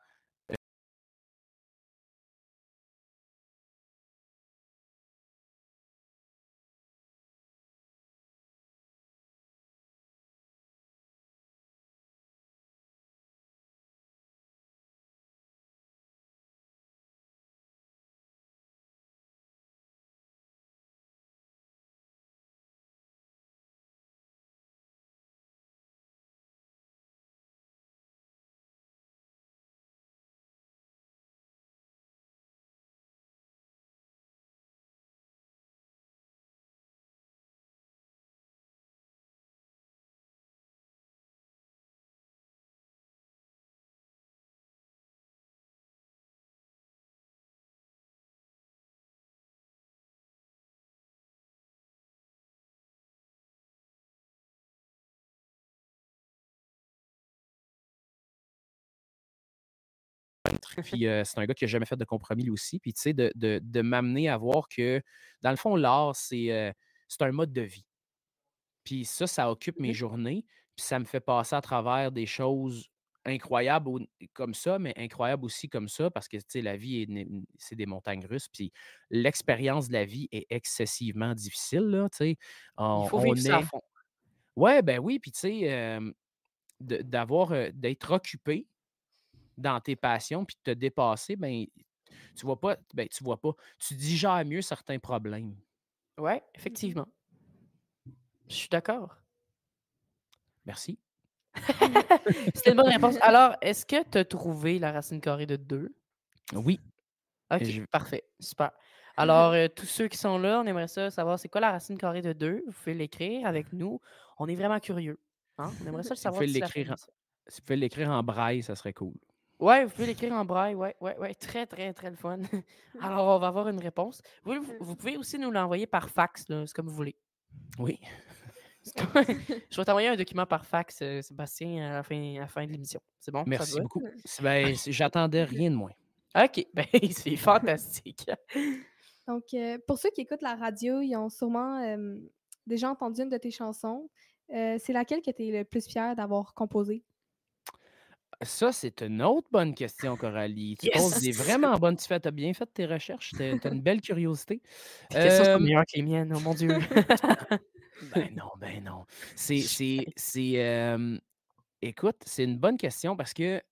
(laughs) Puis euh, c'est un gars qui n'a jamais fait de compromis lui aussi. Puis tu sais, de, de- de m'amener à voir que, dans le fond, l'art, c'est euh, un mode de vie. Puis ça, ça occupe mes journées. Puis ça me fait passer à travers des choses incroyables comme ça, mais incroyables aussi comme ça, parce que tu sais, la vie, est c'est des montagnes russes. Puis l'expérience de la vie est excessivement difficile. Là, tu sais. Il on, faut on vivre ça à est- fond. Ouais, ben oui, puis tu sais, euh, d'avoir, euh, d'être occupé dans tes passions, puis de te dépasser, ben, tu vois pas, ben, tu vois pas, tu digères mieux certains problèmes. Ouais, effectivement. Je suis d'accord. Merci. (laughs) C'était une bonne réponse. Alors, est-ce que tu as trouvé la racine carrée de 2? Oui. OK, Je- parfait. Super. Alors, euh, tous ceux qui sont là, on aimerait ça savoir c'est quoi la racine carrée de 2. Vous pouvez l'écrire avec nous. On est vraiment curieux. hein? On aimerait ça le Vous savoir. pouvez la fin de l'écrire en-. Si vous pouvez l'écrire en braille, ça serait cool. Ouais, vous pouvez l'écrire en braille. Ouais, ouais, ouais. Très, très, très le fun. (laughs) Alors, on va avoir une réponse. Vous, vous- pouvez aussi nous l'envoyer par fax, là, c'est comme vous voulez. Oui. (laughs) Je vais t'envoyer un document par fax, euh, Sébastien, à la fin, à la fin de l'émission. C'est bon? Merci beaucoup. Ben, c'est- J'attendais rien de moins. OK, (laughs) ben, c'est fantastique. Donc, euh, pour ceux qui écoutent la radio, ils ont sûrement euh, déjà entendu une de tes chansons. Euh, c'est laquelle que tu es le plus fier d'avoir composée? Ça, c'est une autre bonne question, Coralie. Tu Yes! poses des vraiment bonnes. Tu as bien fait tes recherches. Tu as une belle curiosité. Tes questions sont Euh, meilleures que les miennes, oh mon Dieu. (laughs) Ben non, ben non. C'est, euh, écoute, c'est une bonne question parce que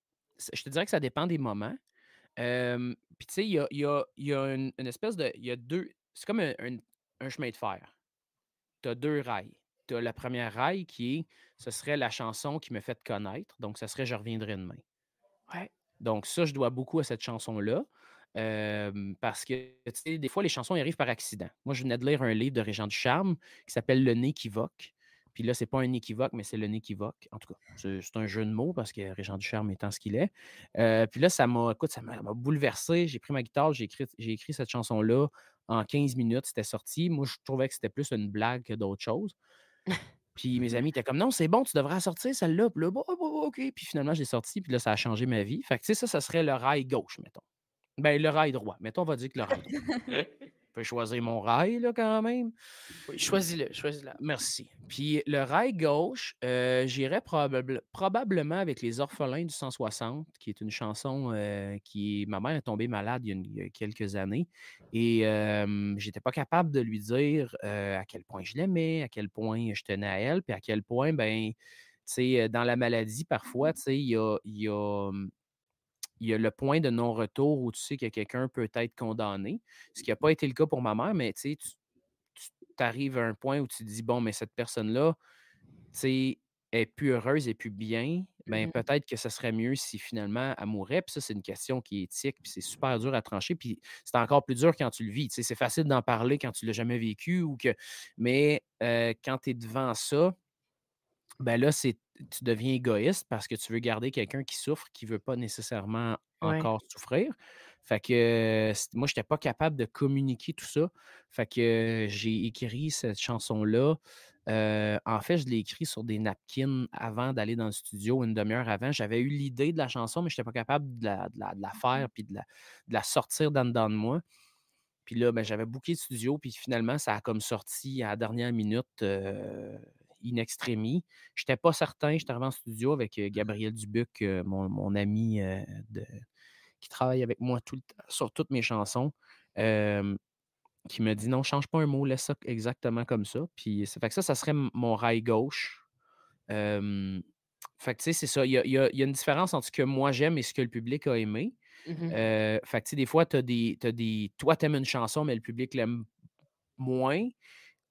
je te dirais que ça dépend des moments. Euh, Puis tu sais, il y a, y a- y a une, une espèce de, il y a deux, c'est comme un, un- un chemin de fer. Tu as deux rails. Tu as la première rail qui est, ce serait la chanson qui me fait connaître. Donc, ça serait Je reviendrai demain. ouais. Donc, ça, je dois beaucoup à cette chanson-là. parce que, tu sais, des fois, les chansons arrivent par accident. Moi, je venais de lire un livre de Régent Charme qui s'appelle Le nez qui voque. Puis là, c'est pas un équivoque, mais c'est le nez qui voque. En tout cas, c'est un jeu de mots parce que Régent Charme étant ce qu'il est. puis là, ça m'a, écoute, ça m'a bouleversé. J'ai pris ma guitare, j'ai écrit, j'ai écrit cette chanson-là en 15 minutes. C'était sorti. Moi, je trouvais que c'était plus une blague que d'autres choses. Puis mes amis étaient comme non, c'est bon, tu devrais sortir celle-là. Puis là, bon, bon, OK. Puis finalement, j'ai sorti. Puis là, ça a changé ma vie. Fait que, tu sais, ça, ça serait le rail gauche, mettons. Ben, le rail droit. Mettons, on va dire que le rail droit. (laughs) Je peux choisir mon rail, là, quand même. Oui, choisis-le, choisis-le. Merci. Puis le rail gauche, euh, j'irais probablement avec Les Orphelins du 160, qui est une chanson euh, qui. Ma mère est tombée malade il y a, quelques années et euh, j'étais pas capable de lui dire à quel point je l'aimais, à quel point je tenais à elle, puis à quel point, ben, tu sais, dans la maladie, parfois, tu sais, il y a, y a il y a le point de non-retour où tu sais que quelqu'un peut être condamné, ce qui n'a pas été le cas pour ma mère, mais tu, tu arrives à un point où tu te dis, bon, mais cette personne-là, tu est plus heureuse et plus bien, ben, mmh peut-être que ce serait mieux si finalement elle mourrait. Puis ça, c'est une question qui est éthique, puis c'est super dur à trancher. Puis c'est encore plus dur quand tu le vis. c'est facile d'en parler quand tu ne l'as jamais vécu, ou que... mais quand tu es devant ça, ben là, c'est tu deviens égoïste parce que tu veux garder quelqu'un qui souffre, qui ne veut pas nécessairement encore souffrir. Fait que moi, je n'étais pas capable de communiquer tout ça. Fait que j'ai écrit cette chanson-là. en fait, je l'ai écrit sur des napkins avant d'aller dans le studio, une demi-heure avant. J'avais eu l'idée de la chanson, mais je n'étais pas capable de la, faire puis de la, sortir dans dedans de moi. Puis là, ben, j'avais booké le studio, puis finalement, ça a comme sorti à la dernière minute in extremis. Je n'étais pas certain. J'étais arrivé en studio avec Gabriel Dubuc, mon, ami de, qui travaille avec moi tout sur toutes mes chansons. qui me dit non, change pas un mot, laisse ça exactement comme ça. Puis ça fait que ça, ça serait mon rail gauche. fait que tu sais, c'est ça. Il y, a, une différence entre ce que moi j'aime et ce que le public a aimé. Mmh fait que tu sais, des fois, tu as des, as des. Toi, tu aimes une chanson, mais le public l'aime moins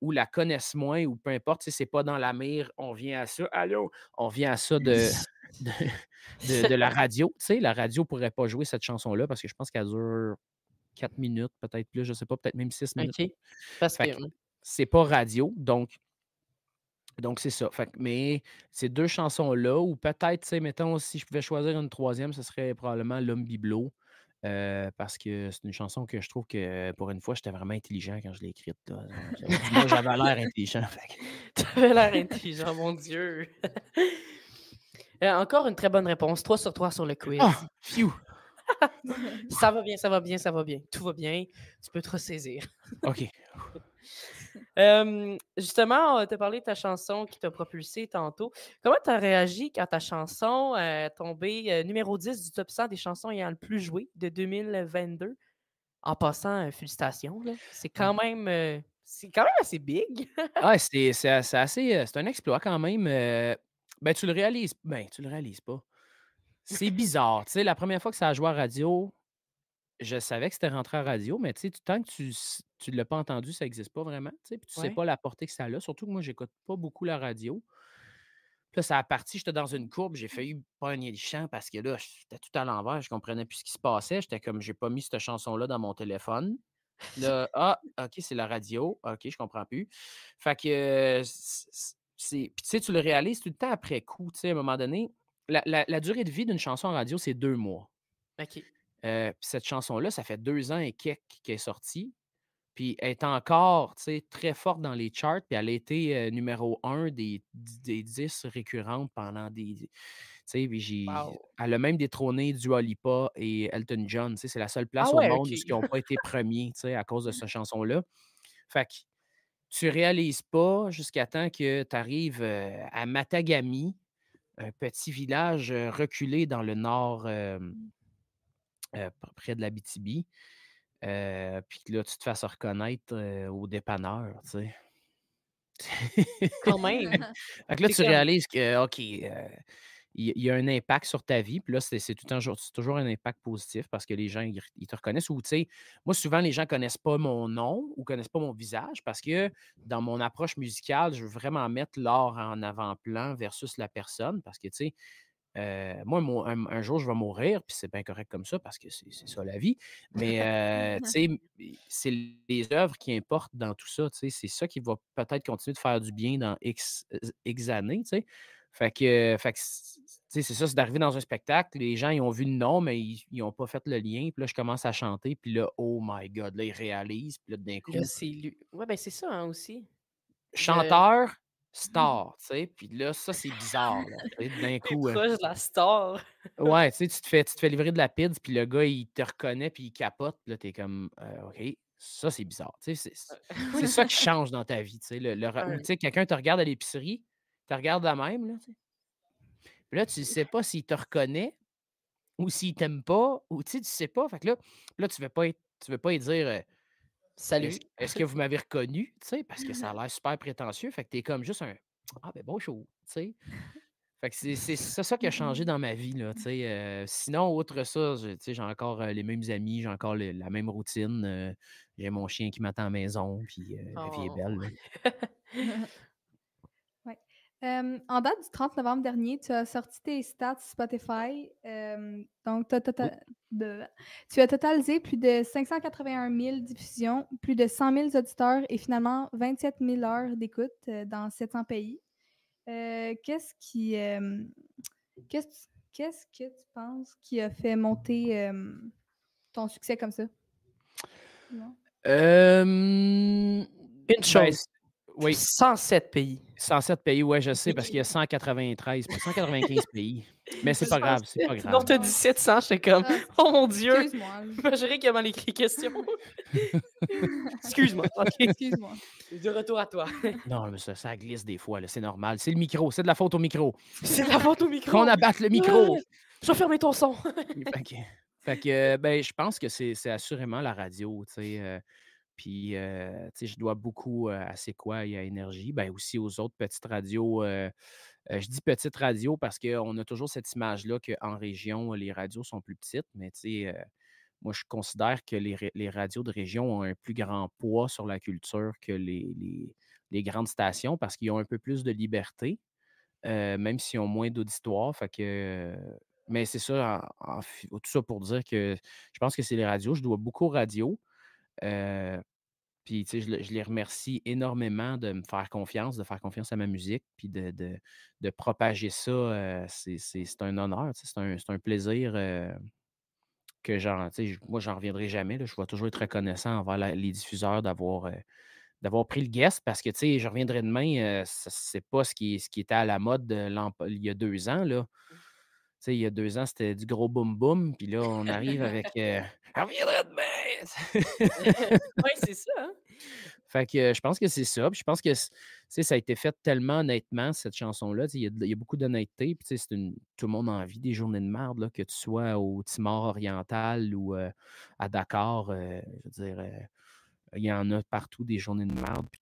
ou la connaissent moins, ou peu importe, c'est pas dans la mire, on vient à ça, allô, on vient à ça de, (laughs) de, la radio. Tu sais, la radio pourrait pas jouer cette chanson-là parce que je pense qu'elle dure 4 minutes, peut-être plus, je sais pas, peut-être même 6 minutes. OK. Parce que c'est pas radio, donc donc, c'est ça. Fait, mais ces deux chansons-là, ou peut-être, mettons, si je pouvais choisir une troisième, ce serait probablement L'homme bibelot. Euh, parce que c'est une chanson que je trouve que pour une fois, j'étais vraiment intelligent quand je l'ai écrite. (laughs) Moi, j'avais l'air intelligent. Tu (laughs) avais l'air intelligent, mon Dieu. (laughs) Euh, encore une très bonne réponse. 3 sur 3 sur le quiz. Ah, phew. ça va bien, ça va bien, ça va bien. Tout va bien. Tu peux te ressaisir. OK. Justement, tu as parlé de ta chanson qui t'a propulsé tantôt. Comment tu as réagi quand ta chanson est tombée numéro 10 du top 100 des chansons ayant le plus joué de 2022? En passant, félicitations. C'est quand mmh. même. c'est quand même assez big. (laughs) ah, c'est, assez. C'est un exploit quand même. ben, tu le réalises. Ben, tu le réalises pas. C'est bizarre. tu sais, la première fois que ça a joué à radio, je savais que c'était rentré à radio, mais tu sais, tant que tu ne l'as pas entendu, ça n'existe pas vraiment. Tu tu sais pas la portée que ça a. Surtout que moi, j'écoute pas beaucoup la radio. Puis là, ça a parti, j'étais dans une courbe, j'ai failli pogner le chant parce que là, j'étais tout à l'envers, je comprenais plus ce qui se passait. J'étais comme, j'ai pas mis cette chanson-là dans mon téléphone. Là, ah, OK, c'est la radio. OK, je comprends plus. Fait que, c'est. Puis tu sais, tu le réalises tout le temps après coup. Tu sais, à un moment donné, la, la durée de vie d'une chanson en radio, c'est deux mois. OK. Euh, cette chanson-là, ça fait deux ans et quelques qu'elle est sortie. Puis elle est encore très forte dans les charts. Puis elle a été euh, numéro un des, des 10 récurrentes pendant des. Elle a même détrôné Dua Lipa et Elton John. C'est la seule place ah au monde où ils n'ont pas été premiers à cause de cette chanson-là. Fait que tu réalises pas jusqu'à temps que tu arrives euh, à Matagami, un petit village reculé dans le nord, euh, près de la BTB. Euh, puis là, tu te fasses reconnaître euh, au dépanneur, tu sais. Quand même. (laughs) fait là, tu réalises que, OK, il y, a un impact sur ta vie. Puis là, c'est toujours un impact positif parce que les gens, ils, te reconnaissent. Ou, tu sais, moi, souvent, les gens ne connaissent pas mon nom ou ne connaissent pas mon visage parce que dans mon approche musicale, je veux vraiment mettre l'art en avant-plan versus la personne parce que, tu sais, Euh, moi, mon- un, un jour, je vais mourir, puis c'est bien correct comme ça parce que c'est ça la vie. Mais, euh, tu sais, (laughs) m- c'est les œuvres qui importent dans tout ça. tu sais, C'est ça qui va peut-être continuer de faire du bien dans X, euh, X années. tu sais. Fait que, fait que c- tu sais, c'est ça, c'est d'arriver dans un spectacle, les gens, ils ont vu le nom, mais ils n'ont pas fait le lien. Puis là, je commence à chanter, puis là, oh my God, là, ils réalisent, puis là, d'un coup, c'est lui. Ouais, ben c'est ça hein, aussi. Chanteur, star, tu sais. Puis là, ça, c'est bizarre, là, tu sais, d'un (laughs) coup. euh, proche de la star. Ouais, tu sais, tu te fais, tu te fais livrer de la pizza, puis le gars, il te reconnaît, puis il capote. Puis là, t'es comme, euh, OK, ça, c'est bizarre. Tu sais, c'est ça qui (laughs) change dans ta vie. Tu sais, le, le Ouais. sais, quelqu'un te regarde à l'épicerie, te regarde la même, là, tu sais. Puis là, tu ne sais pas s'il te reconnaît ou s'il t'aime pas, ou tu sais, tu sais pas. Fait que là, là tu ne veux pas être- tu veux pas lui dire euh, Salut. est-ce que vous m'avez reconnu, parce que ça a l'air super prétentieux. Fait que t'es comme juste un Ah ben bonjour, tu sais? Fait que c'est ça, ça qui a changé dans ma vie, là, tu sais. euh, sinon, outre ça, j'ai encore euh, les mêmes amis, j'ai encore le- la même routine. euh, j'ai mon chien qui m'attend à la maison, puis euh, la vie est Oh. belle. (laughs) Euh, en date du 30 novembre dernier, tu as sorti tes stats Spotify. euh, donc, t'as tota- de- tu as totalisé plus de 581 000 diffusions, plus de 100 000 auditeurs et finalement 27 000 heures d'écoute euh, dans 700 pays. Euh, qu'est-ce qui. euh, qu'est-ce, qu'est-ce que tu penses qui a fait monter euh, ton succès comme ça? Non? Euh, Une ben, chose. C- oui, 107 pays. 107 pays, ouais, je sais, parce qu'il y a 193, pas 195 (laughs) pays. Mais c'est pas grave, c'est pas 107. grave. Non, t'as dit 700, j'étais comme, Ah, (laughs) oh mon Dieu. Excuse-moi. (laughs) Imaginez comment écrit les questions. Excuse-moi. OK. Excuse-moi. De retour à toi. Non, mais ça, ça glisse des fois, là, c'est normal. C'est le micro, c'est de la faute au micro. C'est de la faute au micro. Qu'on abatte le micro. Ouais. Je vais fermer ton son. que, fait que, euh, ben, je pense que c'est c'est assurément la radio, tu sais. euh, puis, euh, tu sais, je dois beaucoup euh, à C'est quoi et à Énergie, ben aussi aux autres petites radios. euh, je dis petites radios parce qu'on a toujours cette image-là qu'en région, les radios sont plus petites, mais tu sais, moi, je considère que les, ra- les radios de région ont un plus grand poids sur la culture que les, grandes stations parce qu'ils ont un peu plus de liberté, même s'ils ont moins d'auditoire. Mais c'est ça, tout ça pour dire que je pense que c'est les radios. Je dois beaucoup aux radios. Euh, puis, tu sais, je, le- je les remercie énormément de me faire confiance, de faire confiance à ma musique, puis de, de- de propager ça. euh, c'est un honneur, tu sais, c'est un, un plaisir euh, que j'en, tu sais, moi, j'en reviendrai jamais. là. Je vais toujours être reconnaissant envers la- les diffuseurs d'avoir euh, d'avoir pris le guest parce que, tu sais, je reviendrai demain, c'est pas ce qui, ce qui était à la mode il y a deux ans, là. Tu sais, il y a deux ans, c'était du gros boum, puis là, on arrive avec (laughs) Je reviendrai demain! (laughs) oui, c'est ça. hein. Fait que euh, je pense que c'est ça. Puis je pense que ça a été fait tellement honnêtement, cette chanson-là. Il y, a y beaucoup d'honnêteté. Puis c'est une- tout le monde a envie des journées de merde, là, que tu sois au Timor oriental ou euh, à Dakar. euh, je veux dire, euh, il y en a partout des journées de merde. Puis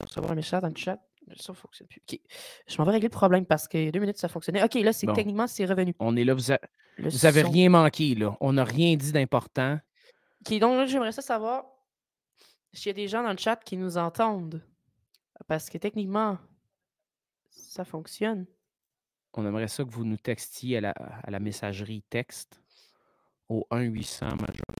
recevoir un message dans le chat. Ça ne fonctionne plus. Je m'en vais régler le problème parce que deux minutes, ça fonctionnait. OK, là, c'est Bon. techniquement, c'est revenu. On est là, vous, a- vous avez son. rien manqué, là. On n'a rien dit d'important. OK, donc là, j'aimerais ça savoir s'il y a des gens dans le chat qui nous entendent. Parce que techniquement, ça fonctionne. On aimerait ça que vous nous textiez à la, à la messagerie texte au 1-800 majeur.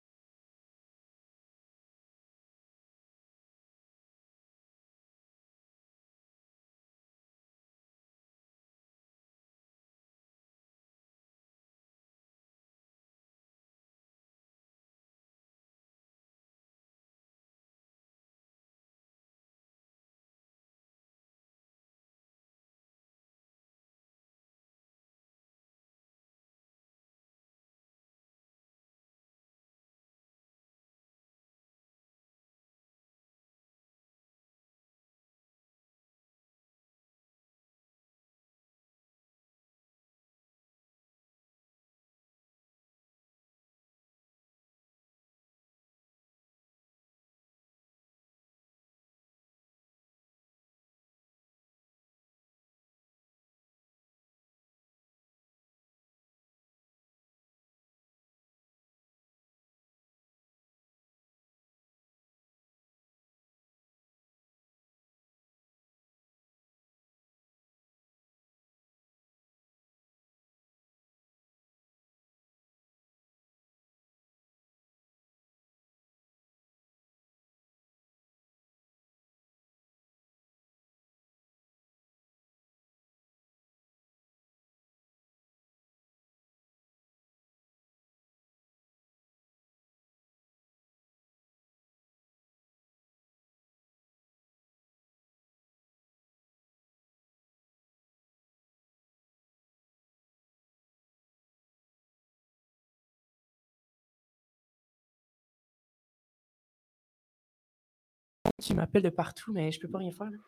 Tu m'appelles de partout, mais je peux pas rien faire. là.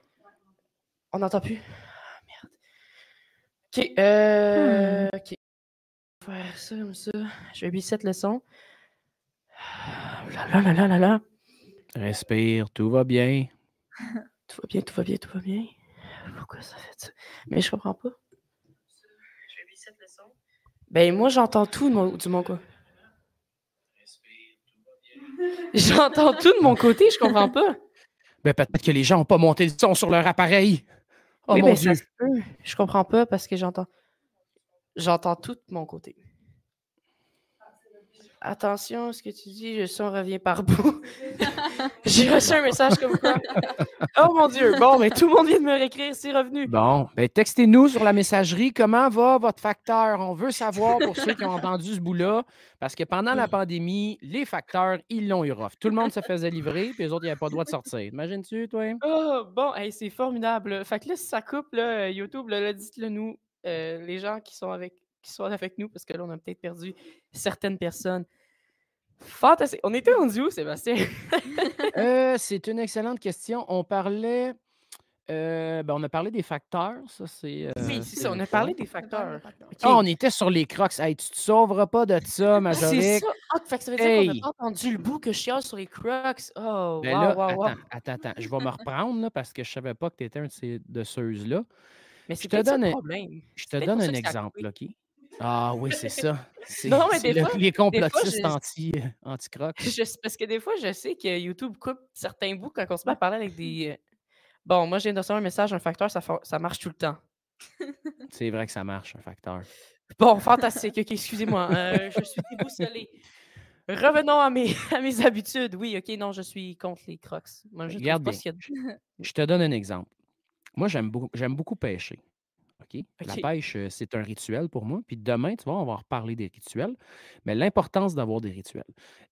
On n'entend plus. Ah, merde. OK. Euh, OK. On va Faire ça comme ça. Je vais reset le son. Ah, Là, là, là, là, là, là. Respire, tout va bien. (laughs) Tout va bien, tout va bien, tout va bien. Pourquoi ça fait ça? Mais je comprends pas. Je vais reset le son. Ben, moi, j'entends tout de mon, de mon côté. (laughs) J'entends tout de mon côté, je comprends pas. Ben, peut-être que les gens n'ont pas monté le son sur leur appareil. Oh oui, mon ben, Dieu. ça. Je comprends pas parce que j'entends. J'entends tout de mon côté. Attention, ce que tu dis, le son revient par bout. (laughs) J'ai reçu un message comme quoi. Oh mon Dieu! Bon, mais tout le monde vient de me réécrire, c'est revenu. Bon, ben, textez-nous sur la messagerie comment va votre facteur? On veut savoir pour ceux qui ont entendu ce bout-là. Parce que pendant la pandémie, les facteurs, ils l'ont eu rough. Tout le monde se faisait livrer, puis les autres, ils n'avaient pas le droit de sortir. Imagines-tu, toi? Oh, bon, hey, c'est formidable. Fait que là, si ça coupe, là, YouTube, là, dites-le nous, euh, les gens qui sont, avec, qui avec nous, parce que là, on a peut-être perdu certaines personnes. Fantastique. On était rendu où, Sébastien? (laughs) Euh, c'est une excellente question. On parlait. euh, ben, on a parlé des facteurs. Ça, c'est. oui, euh, c'est ça, on a parlé des facteurs. Ah, on était sur les crocs. Hey, tu te sauveras pas de ça, C'est Majoric. ça. Ah, fait que ça veut dire qu'on n'a pas entendu le bout que je chiale sur les crocs. Oh, Ben wow, là, wow, wow. attends, attends, attends. Je vais me reprendre là, parce que je savais pas que tu étais un de ces de ceux-là. Mais je c'est te donne un- problème. Je te C'est donne un exemple. OK? Ah oui, c'est ça. C'est Non, mais c'est des le- fois- les complotistes je- anti, euh, anti-crocs. Je- parce que des fois, je sais que YouTube coupe certains bouts quand on se met à parler avec des. euh, Bon, moi, viens de un message, un facteur, ça, ça marche tout le temps. (laughs) C'est vrai que ça marche, un facteur. Bon, fantastique. Ok, excusez-moi. euh, je suis déboussolé. Revenons à mes, (laughs) à mes habitudes. Oui, ok, non, je suis contre les crocs. Moi, je Regarde trouve pas bien. qu'il y a Je te donne un exemple. Moi, j'aime beaucoup, j'aime beaucoup pêcher. OK? La pêche, c'est un rituel pour moi. Puis demain, tu vois, on va reparler des rituels. Mais l'importance d'avoir des rituels.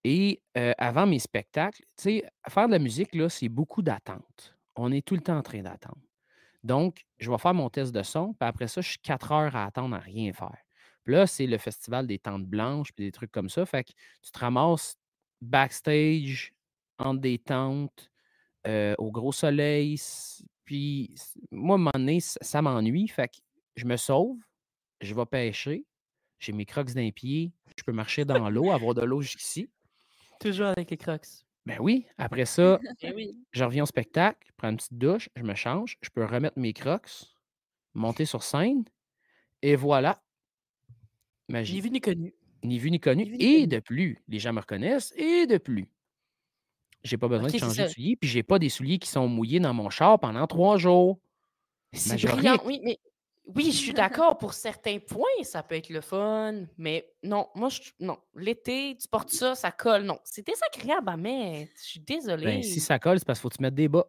Et euh, avant mes spectacles, tu sais, faire de la musique, là, c'est beaucoup d'attente. On est tout le temps en train d'attendre. Donc, je vais faire mon test de son, puis après ça, je suis quatre heures à attendre à rien faire. Puis là, c'est le festival des tentes blanches, puis des trucs comme ça. Fait que tu te ramasses backstage, entre des tentes, euh, au gros soleil. Puis, moi, à un moment donné, ça, ça m'ennuie. Fait que je me sauve, je vais pêcher, j'ai mes crocs d'un pied, je peux marcher dans l'eau, avoir de l'eau jusqu'ici. Toujours avec les crocs. Ben oui, après (laughs) ça, oui. je reviens au spectacle, je prends une petite douche, je me change, je peux remettre mes crocs, monter sur scène et voilà. Ni Magie. vu ni connu. Ni vu ni connu. Ni vu ni Et connu. de plus, les gens me reconnaissent et de plus. J'ai pas besoin de changer de souliers, puis j'ai pas des souliers qui sont mouillés dans mon char pendant 3 jours. C'est brillant, oui, mais oui, je suis d'accord pour certains points, ça peut être le fun, mais non, moi, je non. L'été, tu portes ça, ça colle, non. C'est désagréable à mettre. Je suis Ben, désolée. si ça colle, c'est parce qu'il faut que tu mettes des bas.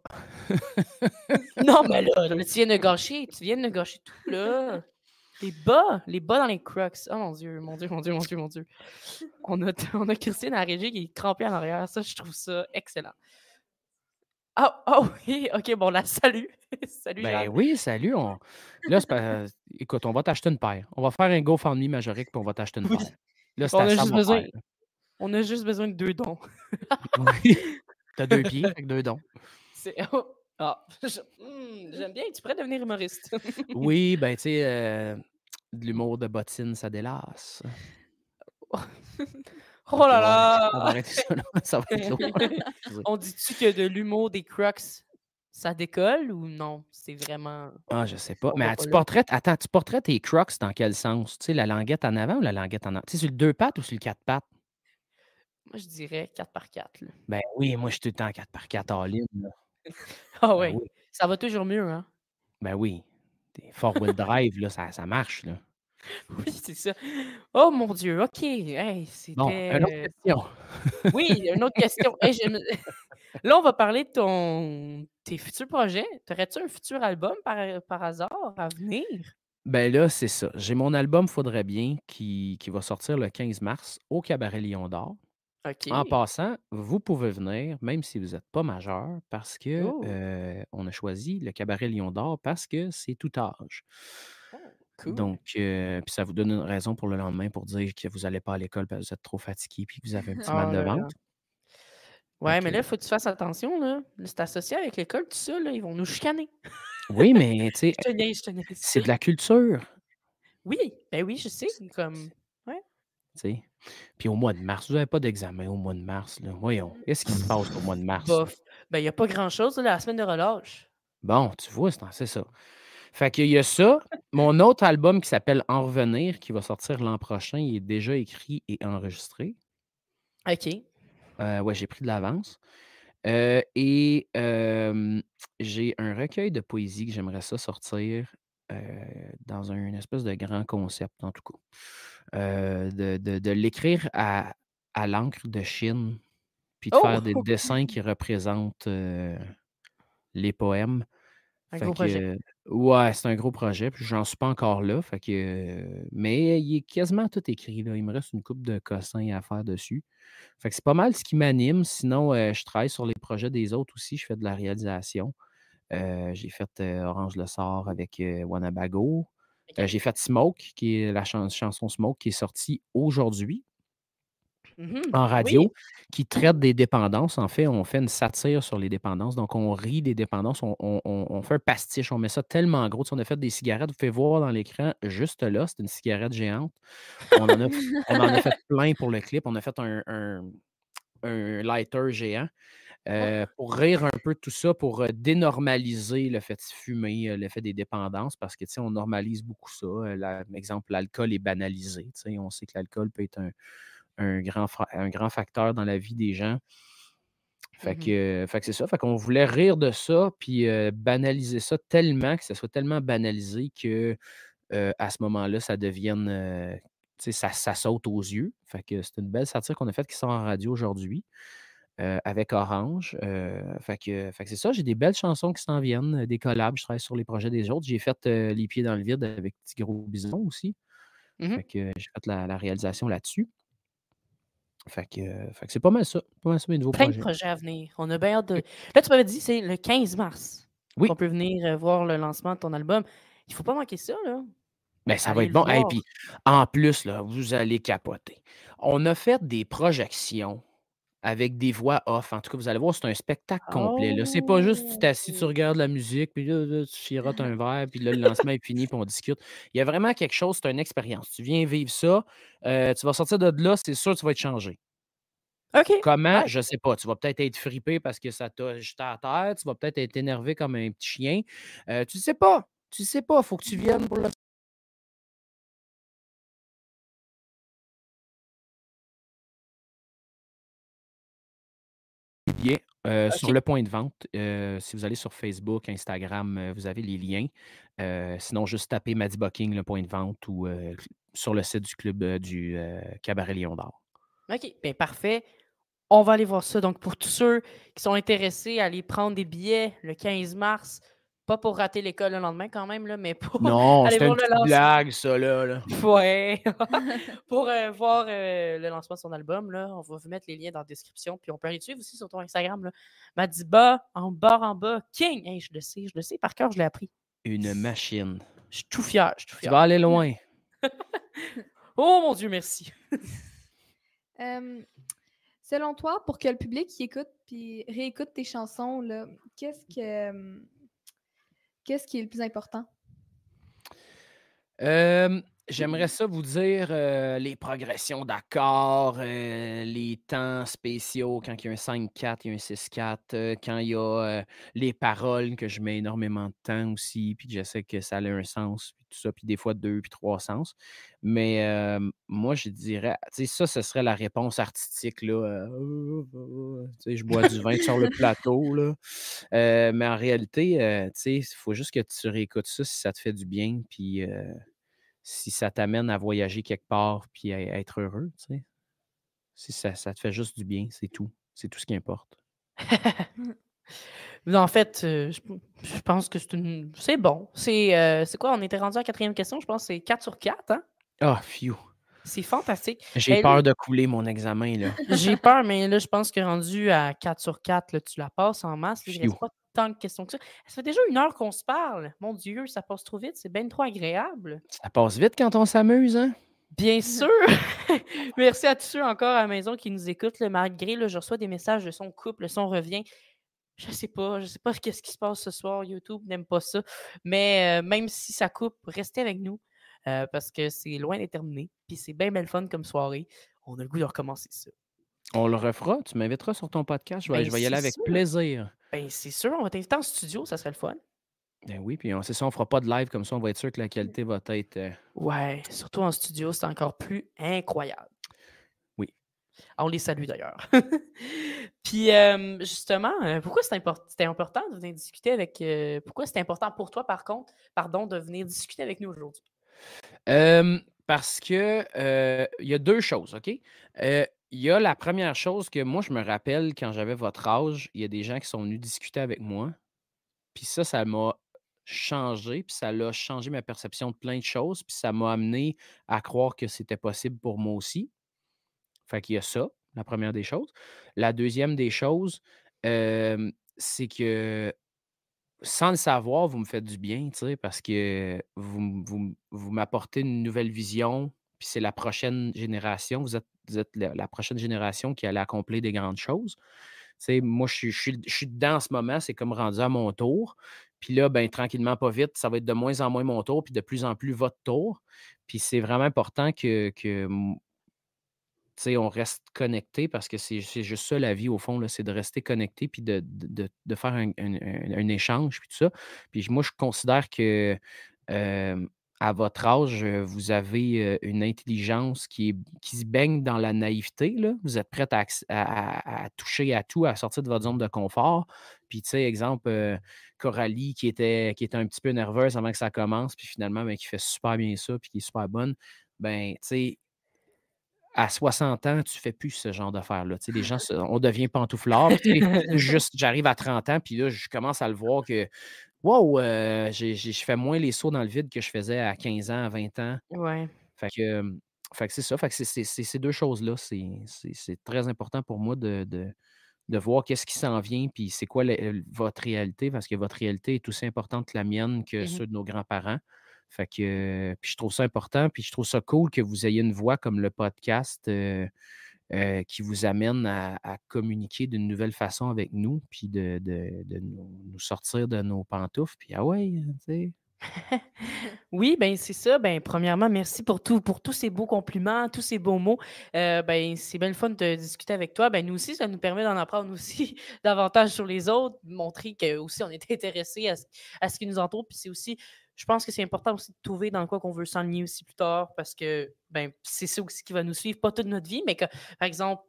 Non, (laughs) mais là, tu viens de gâcher, tu viens de gâcher tout, là. Les bas, les bas dans les crocs. Oh mon Dieu, mon Dieu, mon Dieu, mon Dieu, mon Dieu. On a, (laughs) on a Christine à la régie qui est crampée en arrière. Ça, je trouve ça excellent. Ah, ah oui, ok, bon, la salut. (laughs) salut, Ben oui, salut. On... Là, c'est pas... écoute, on va t'acheter une paire. On va faire un GoFundMe majorique, puis on va t'acheter une paire. Là, On à a juste besoin-. On a juste besoin de deux dons. (laughs) Oui. T'as deux pieds avec deux dons. C'est. oh, Ah, (laughs) hmm, j'aime bien. Tu pourrais devenir humoriste. (laughs) Oui, ben tu sais, euh, de l'humour de bottine, ça délasse. (laughs) oh là on va arrêter- On là! arrêter ça là. Ça va être. Excusez. On dit-tu que de l'humour des Crocs, ça décolle ou non? C'est vraiment. Ah, je sais pas. On Mais ah, pas tu là. porterais, attends, tu tes crocs dans quel sens? Tu sais, la languette en avant ou la languette en arrière? Tu sais, sur le deux pattes ou sur le quatre pattes? Moi, je dirais 4 par 4 là. Ben oui, moi, je suis tout le temps 4 par 4 all in. là. (laughs) Ah Ben ouais. oui. Ça va toujours mieux, hein? Ben oui. Des four-wheel drive, là, ça, ça marche, là. (laughs) Oui, c'est ça. Oh mon Dieu, OK. Hey, Bon, c'était. une autre question. Oui, une autre question. Hey, (laughs) Là, on va parler de ton... tes futurs projets. T'aurais-tu un futur album par, par hasard à venir? Ben là, c'est ça. J'ai mon album Faudrait bien qui, qui va sortir le 15 mars au Cabaret Lion d'Or. En passant, vous pouvez venir, même si vous n'êtes pas majeur, parce que Oh. euh, on a choisi le Cabaret Lion d'Or parce que c'est tout âge. Cool. Donc, euh, puis ça vous donne une raison pour le lendemain pour dire que vous n'allez pas à l'école parce que vous êtes trop fatigué puis que vous avez un petit Oh mal de (laughs) là là. ventre. Ouais, mais là, il faut que tu fasses attention. Là, c'est associé avec l'école, tout ça. Là, ils vont nous chicaner. Oui, mais tu (laughs) sais, c'est de la culture. Oui, ben oui, je sais. Comme... Puis au mois de mars, vous n'avez pas d'examen au mois de mars. Là. Voyons, qu'est-ce qui se passe au mois de mars? Ben, il n'y a pas grand-chose. La semaine de relâche. Bon, tu vois, c'est ça. Fait qu'il y a ça. Mon autre album qui s'appelle En revenir, qui va sortir l'an prochain, il est déjà écrit et enregistré. OK. Euh, ouais, j'ai pris de l'avance. Euh, et euh, j'ai un recueil de poésie que j'aimerais ça sortir euh, dans un espèce de grand concept, en tout cas. Euh, de de- de l'écrire à, à l'encre de Chine, puis de Oh! faire des (laughs) dessins qui représentent euh, les poèmes. Un Fait gros que, projet. euh, ouais, c'est un gros projet, puis j'en suis pas encore là. Fait que, mais il est quasiment tout écrit. Là. Il me reste une coupe de cossins à faire dessus. Fait que c'est pas mal ce qui m'anime. Sinon, euh, je travaille sur les projets des autres aussi. Je fais de la réalisation. Euh, j'ai fait euh, Orange le sort avec Wanabago. Euh, j'ai fait Smoke, qui est la chan- chanson Smoke qui est sortie aujourd'hui Mhm. en radio, Oui. qui traite des dépendances. En fait, on fait une satire sur les dépendances. Donc, on rit des dépendances, on, on- on- on fait un pastiche, on met ça tellement gros. Tu sais, on a fait des cigarettes, vous pouvez voir dans l'écran, juste là, c'est une cigarette géante. On en a, on en a fait plein pour le clip. On a fait un, un- un lighter géant. Euh, pour rire un peu de tout ça, pour dénormaliser le fait de fumer, le fait des dépendances, parce que, tu sais, on normalise beaucoup ça. La- exemple, l'alcool est banalisé. tu sais, On sait que l'alcool peut être un, un grand, un grand facteur dans la vie des gens. Fait Mhm. que, euh, que c'est ça. Fait qu'on voulait rire de ça, puis euh, banaliser ça tellement, que ça soit tellement banalisé que à ce moment-là, ça devienne. tu sais, ça, ça saute aux yeux. Fait que c'est une belle satire qu'on a faite qui sort en radio aujourd'hui euh, avec Orange. Euh, fait que, fait que c'est ça. J'ai des belles chansons qui s'en viennent, euh, des collabs. Je travaille sur les projets des autres. J'ai fait euh, Les pieds dans le vide avec Petit Gros Bison aussi. Mhm. Fait que j'ai fait la, la réalisation là-dessus. Fait que, fait que c'est pas mal ça. Pas mal ça mes nouveaux Plein de projets. à venir. On a bien hâte de. Là, tu m'avais dit c'est le 15 mars Oui. qu'on peut venir voir le lancement de ton album. Il faut pas manquer ça, là. Ben, ça va être bon. Et puis, en plus, là, vous allez capoter. On a fait des projections avec des voix off. En tout cas, vous allez voir, c'est un spectacle complet. là. C'est pas juste tu t'assis, tu Oh! regardes la musique, puis là, là, tu chirotes un verre, puis là, le lancement est fini, puis on discute. Il y a vraiment quelque chose, c'est une expérience. Tu viens vivre ça, euh, tu vas sortir de là, c'est sûr que tu vas être changé. OK. Comment? Ouais. Je sais pas. Tu vas peut-être être frippé parce que ça t'a jeté à terre. Tu vas peut-être être énervé comme un petit chien. Euh, tu sais pas. Tu sais pas. Faut que tu viennes pour le Euh, Sur le point de vente, euh, si vous allez sur Facebook, Instagram, euh, vous avez les liens. Sinon, juste tapez Maddy Bucking, le point de vente, ou sur le site du club du Cabaret Lion d'Or. OK. Bien, parfait. On va aller voir ça. Donc, pour tous ceux qui sont intéressés à aller prendre des billets le 15 mars, pas pour rater l'école le lendemain quand même, là, mais pour Non, (laughs) aller c'est voir une le petite lancement. blague, ça, là. là. Ouais. (laughs) pour euh, voir euh, le lancement de son album, là, on va vous mettre les liens dans la description. Puis on peut aller te suivre aussi sur ton Instagram. Là. Madiba, en bas, en bas, King. Hey, je le sais, je le sais par cœur, je l'ai appris. Une machine. Je suis tout fier, je suis tout Tu fier. vas aller loin. (laughs) Oh mon Dieu, merci. Selon toi, pour que le public qui écoute puis réécoute tes chansons, là, qu'est-ce que euh, qu'est-ce qui est le plus important? Euh, J'aimerais ça vous dire euh, les progressions d'accords, euh, les temps spéciaux, quand il y a un 5-4, il y a un 6-4, euh, quand il y a les paroles, que je mets énormément de temps aussi, puis que je sais que ça a un sens, puis tout ça, puis des fois deux, puis trois sens. Mais moi, je dirais, tu sais, ça, ce serait la réponse artistique, là. tu sais, je bois du vin sur le (laughs) plateau, là. Mais en réalité, tu sais, il faut juste que tu réécoutes ça si ça te fait du bien, puis si ça t'amène à voyager quelque part, puis à, à être heureux, tu sais. Si ça, ça te fait juste du bien, c'est tout. C'est tout ce qui importe. Mais en fait, euh, je, je pense que c'est une... c'est bon. C'est euh, c'est quoi? On était rendu à la quatrième question. Je pense que c'est 4 sur 4. Hein? Ah, phew. C'est fantastique. J'ai peur là- de couler mon examen, là. J'ai peur, mais là, je pense que rendu à 4 sur 4, là, tu la passes en masse. là, Il ne reste Phew. pas tant de questions que ça. Ça fait déjà une heure qu'on se parle. Mon Dieu, ça passe trop vite. C'est bien trop agréable. Ça passe vite quand on s'amuse, hein? Bien (laughs) sûr. (laughs) Merci à tous ceux encore à la maison qui nous écoutent. là, malgré, là, je reçois des messages de son couple, le son revient. Je sais pas, je sais pas (laughs) qu'est-ce qui se passe ce soir. YouTube n'aime pas ça. Mais euh, même si ça coupe, restez avec nous euh, parce que c'est loin d'être terminé. Puis c'est bien belle fun comme soirée. On a le goût de recommencer ça. On le refera. Tu m'inviteras sur ton podcast. Je vais, Ben, je vais y aller avec sûr. plaisir. Ben, c'est sûr, on va t'inviter en studio, ça serait le fun. Ben oui, puis on, c'est ça, on fera pas de live comme ça. On va être sûr que la qualité va être. euh, Ouais, surtout en studio, c'est encore plus incroyable. Oui. On les salue d'ailleurs. (laughs) Puis euh, justement, euh, pourquoi import- c'était important de venir discuter avec. euh, pourquoi c'est important pour toi, par contre, pardon, de venir discuter avec nous aujourd'hui? Parce que il y a deux choses, OK? Il y a la première chose que moi, je me rappelle quand j'avais votre âge, il y a des gens qui sont venus discuter avec moi. Puis ça, ça m'a changé, puis ça a changé ma perception de plein de choses, puis ça m'a amené à croire que c'était possible pour moi aussi. Fait qu'il y a ça, la première des choses. La deuxième des choses, c'est que sans le savoir, vous me faites du bien, tu sais, parce que vous, vous, vous m'apportez une nouvelle vision, puis c'est la prochaine génération. Vous êtes, vous êtes la, prochaine génération qui allait accomplir des grandes choses. Moi, je suis, dedans en ce moment, c'est comme rendu à mon tour. Puis là, ben, tranquillement, pas vite, ça va être de moins en moins mon tour, puis de plus en plus votre tour. Puis c'est vraiment important que, que on reste connecté parce que c'est juste ça la vie au fond, c'est de rester connecté puis de, de- de- faire un- un échange puis tout ça. Puis moi, je considère que euh, à votre âge, euh, vous avez euh, une intelligence qui, est, qui se baigne dans la naïveté. Là. Vous êtes prête à, à- toucher à tout, à sortir de votre zone de confort. Puis, tu sais, exemple, euh, Coralie qui était, qui était un petit peu nerveuse avant que ça commence, puis finalement, ben, qui fait super bien ça, puis qui est super bonne. Ben, tu sais, à 60 ans, tu fais plus ce genre d'affaires-là. Tu sais, les gens, on devient pantouflard. (laughs) juste, j'arrive à 30 ans, puis là, je commence à le voir que, wow, euh, je fais moins les sauts dans le vide que je faisais à 15 ans, à 20 ans. Ouais. Fait que, fait que c'est ça. Fait que c'est- ces deux choses-là. C'est très important pour moi de, de, de voir qu'est-ce qui s'en vient, puis c'est quoi votre réalité, parce que votre réalité est aussi importante que la mienne, que Mhm. ceux de nos grands-parents. Fait que, puis je trouve ça important, puis je trouve ça cool que vous ayez une voix comme le podcast euh, euh, qui vous amène à, communiquer d'une nouvelle façon avec nous, puis de, nous, sortir de nos pantoufles, puis ah ouais, tu sais, (laughs) Oui, ben c'est ça. Ben, premièrement, merci pour tout, pour tous ces beaux compliments, tous ces beaux mots. Euh, ben, c'est bien le fun de discuter avec toi. Ben, nous aussi, ça nous permet d'en apprendre aussi (laughs) davantage sur les autres, montrer que aussi on est intéressé à, à ce qui nous entoure. Puis c'est aussi, je pense que c'est important aussi de trouver dans quoi qu'on veut s'enligner aussi plus tard parce que ben, c'est ça aussi qui va nous suivre, pas toute notre vie, mais que, par exemple,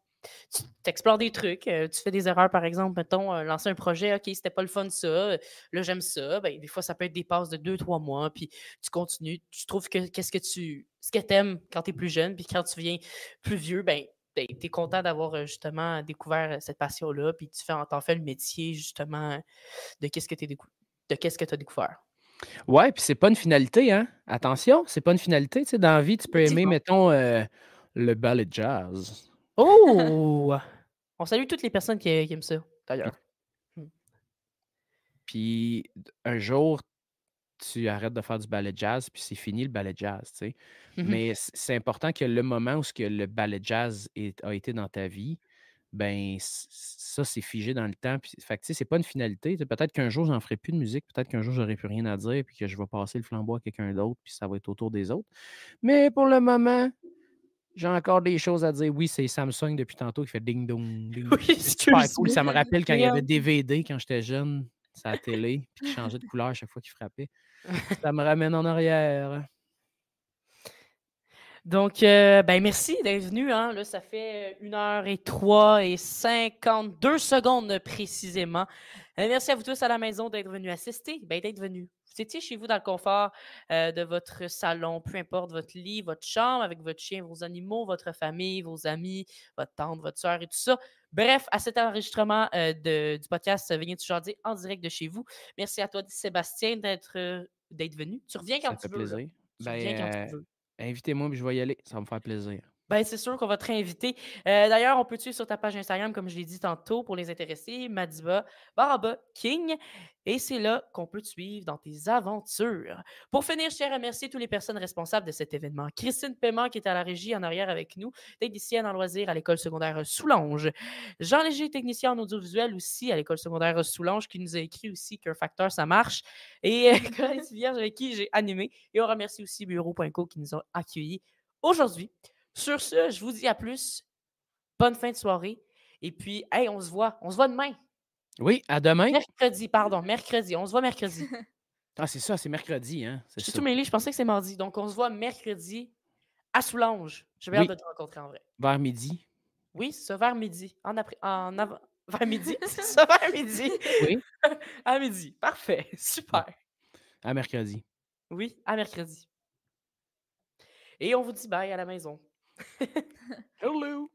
tu explores des trucs, euh, tu fais des erreurs, par exemple, mettons, euh, lancer un projet, OK, c'était pas le fun ça, euh, là j'aime ça, ben, des fois ça peut être des passes de deux, trois mois, puis tu continues, tu trouves que qu'est-ce que tu, ce que t'aimes quand tu es plus jeune, puis quand tu viens plus vieux, ben, ben tu es content d'avoir justement découvert cette passion-là, puis tu fais, fais le métier justement de qu'est-ce que tu de qu'est-ce que tu as découvert. Ouais, puis c'est pas une finalité, hein? Attention, c'est pas une finalité. Tu sais, dans la vie, tu peux aimer, mettons, euh, le ballet jazz. Oh! On salue toutes les personnes qui, qui aiment ça, d'ailleurs. Puis d- un jour, tu arrêtes de faire du ballet jazz, puis c'est fini le ballet jazz, tu sais. Mhm. Mais c'est important que le moment où ce que le ballet jazz est- a été dans ta vie, ben ça, c'est figé dans le temps. Puis, fait que, tu sais, c'est pas une finalité. Peut-être qu'un jour, j'en ferai plus de musique. Peut-être qu'un jour, j'aurai plus rien à dire, puis que je vais passer le flambeau à quelqu'un d'autre, puis ça va être autour des autres. Mais pour le moment, j'ai encore des choses à dire. Oui, c'est Samsung depuis tantôt qui fait ding dong. (laughs) Ding. Oui, C'est super cool. Ça me rappelle quand il y avait. DVD quand j'étais jeune, la télé, puis qui (laughs) changeait de couleur à chaque fois qu'il frappait. Ça me (laughs) ramène en arrière. Donc, euh, ben merci d'être venu. Hein. Là, ça fait 1 heure et 3 et 52 secondes précisément. Euh, merci à vous tous à la maison d'être venus assister, ben, d'être venus. Vous étiez chez vous dans le confort euh, de votre salon, peu importe votre lit, votre chambre, avec votre chien, vos animaux, votre famille, vos amis, votre tante, votre soeur et tout ça. Bref, à cet enregistrement euh, de- du podcast euh, Venez toujours en direct de chez vous. Merci à toi, Sébastien, d'être euh, d'être venu. Tu reviens quand Ça tu fait veux. plaisir. Tu Ben, reviens quand euh, tu veux. Invitez-moi, puis je vais y aller. Ça va me faire plaisir. Ben, c'est sûr qu'on va te réinviter. Euh, D'ailleurs, on peut te suivre sur ta page Instagram, comme je l'ai dit tantôt, pour les intéressés, Madiba Baraba King. Et c'est là qu'on peut te suivre dans tes aventures. Pour finir, je tiens à remercier toutes les personnes responsables de cet événement. Christine Paiement, qui est à la régie en arrière avec nous, technicienne en loisirs à l'école secondaire Soulanges. Jean Léger, technicien en audiovisuel aussi à l'école secondaire Soulanges, qui nous a écrit aussi qu'un facteur, ça marche. Et euh, (laughs) Coralie Vierge, avec qui j'ai animé. Et on remercie aussi Bureau.co qui nous ont accueillis aujourd'hui. Sur ce, je vous dis à plus. Bonne fin de soirée. Et puis, hey, on se voit. On se voit demain. Oui, à demain. Mercredi, pardon. Mercredi. On se voit mercredi. (laughs) Ah, c'est ça, c'est mercredi, hein? C'est Je suis tout mêlé. Je pensais que c'est mardi. Donc, on se voit mercredi à Soulanges. Je vais Oui. hâte de te rencontrer en vrai. Vers midi. Oui, c'est ça, vers midi. En après, en avant. (laughs) Vers midi. (laughs) C'est ça, vers midi. Oui. à midi. Parfait. Super. À mercredi. Oui, à mercredi. Et on vous dit bye à la maison. (laughs) Hello.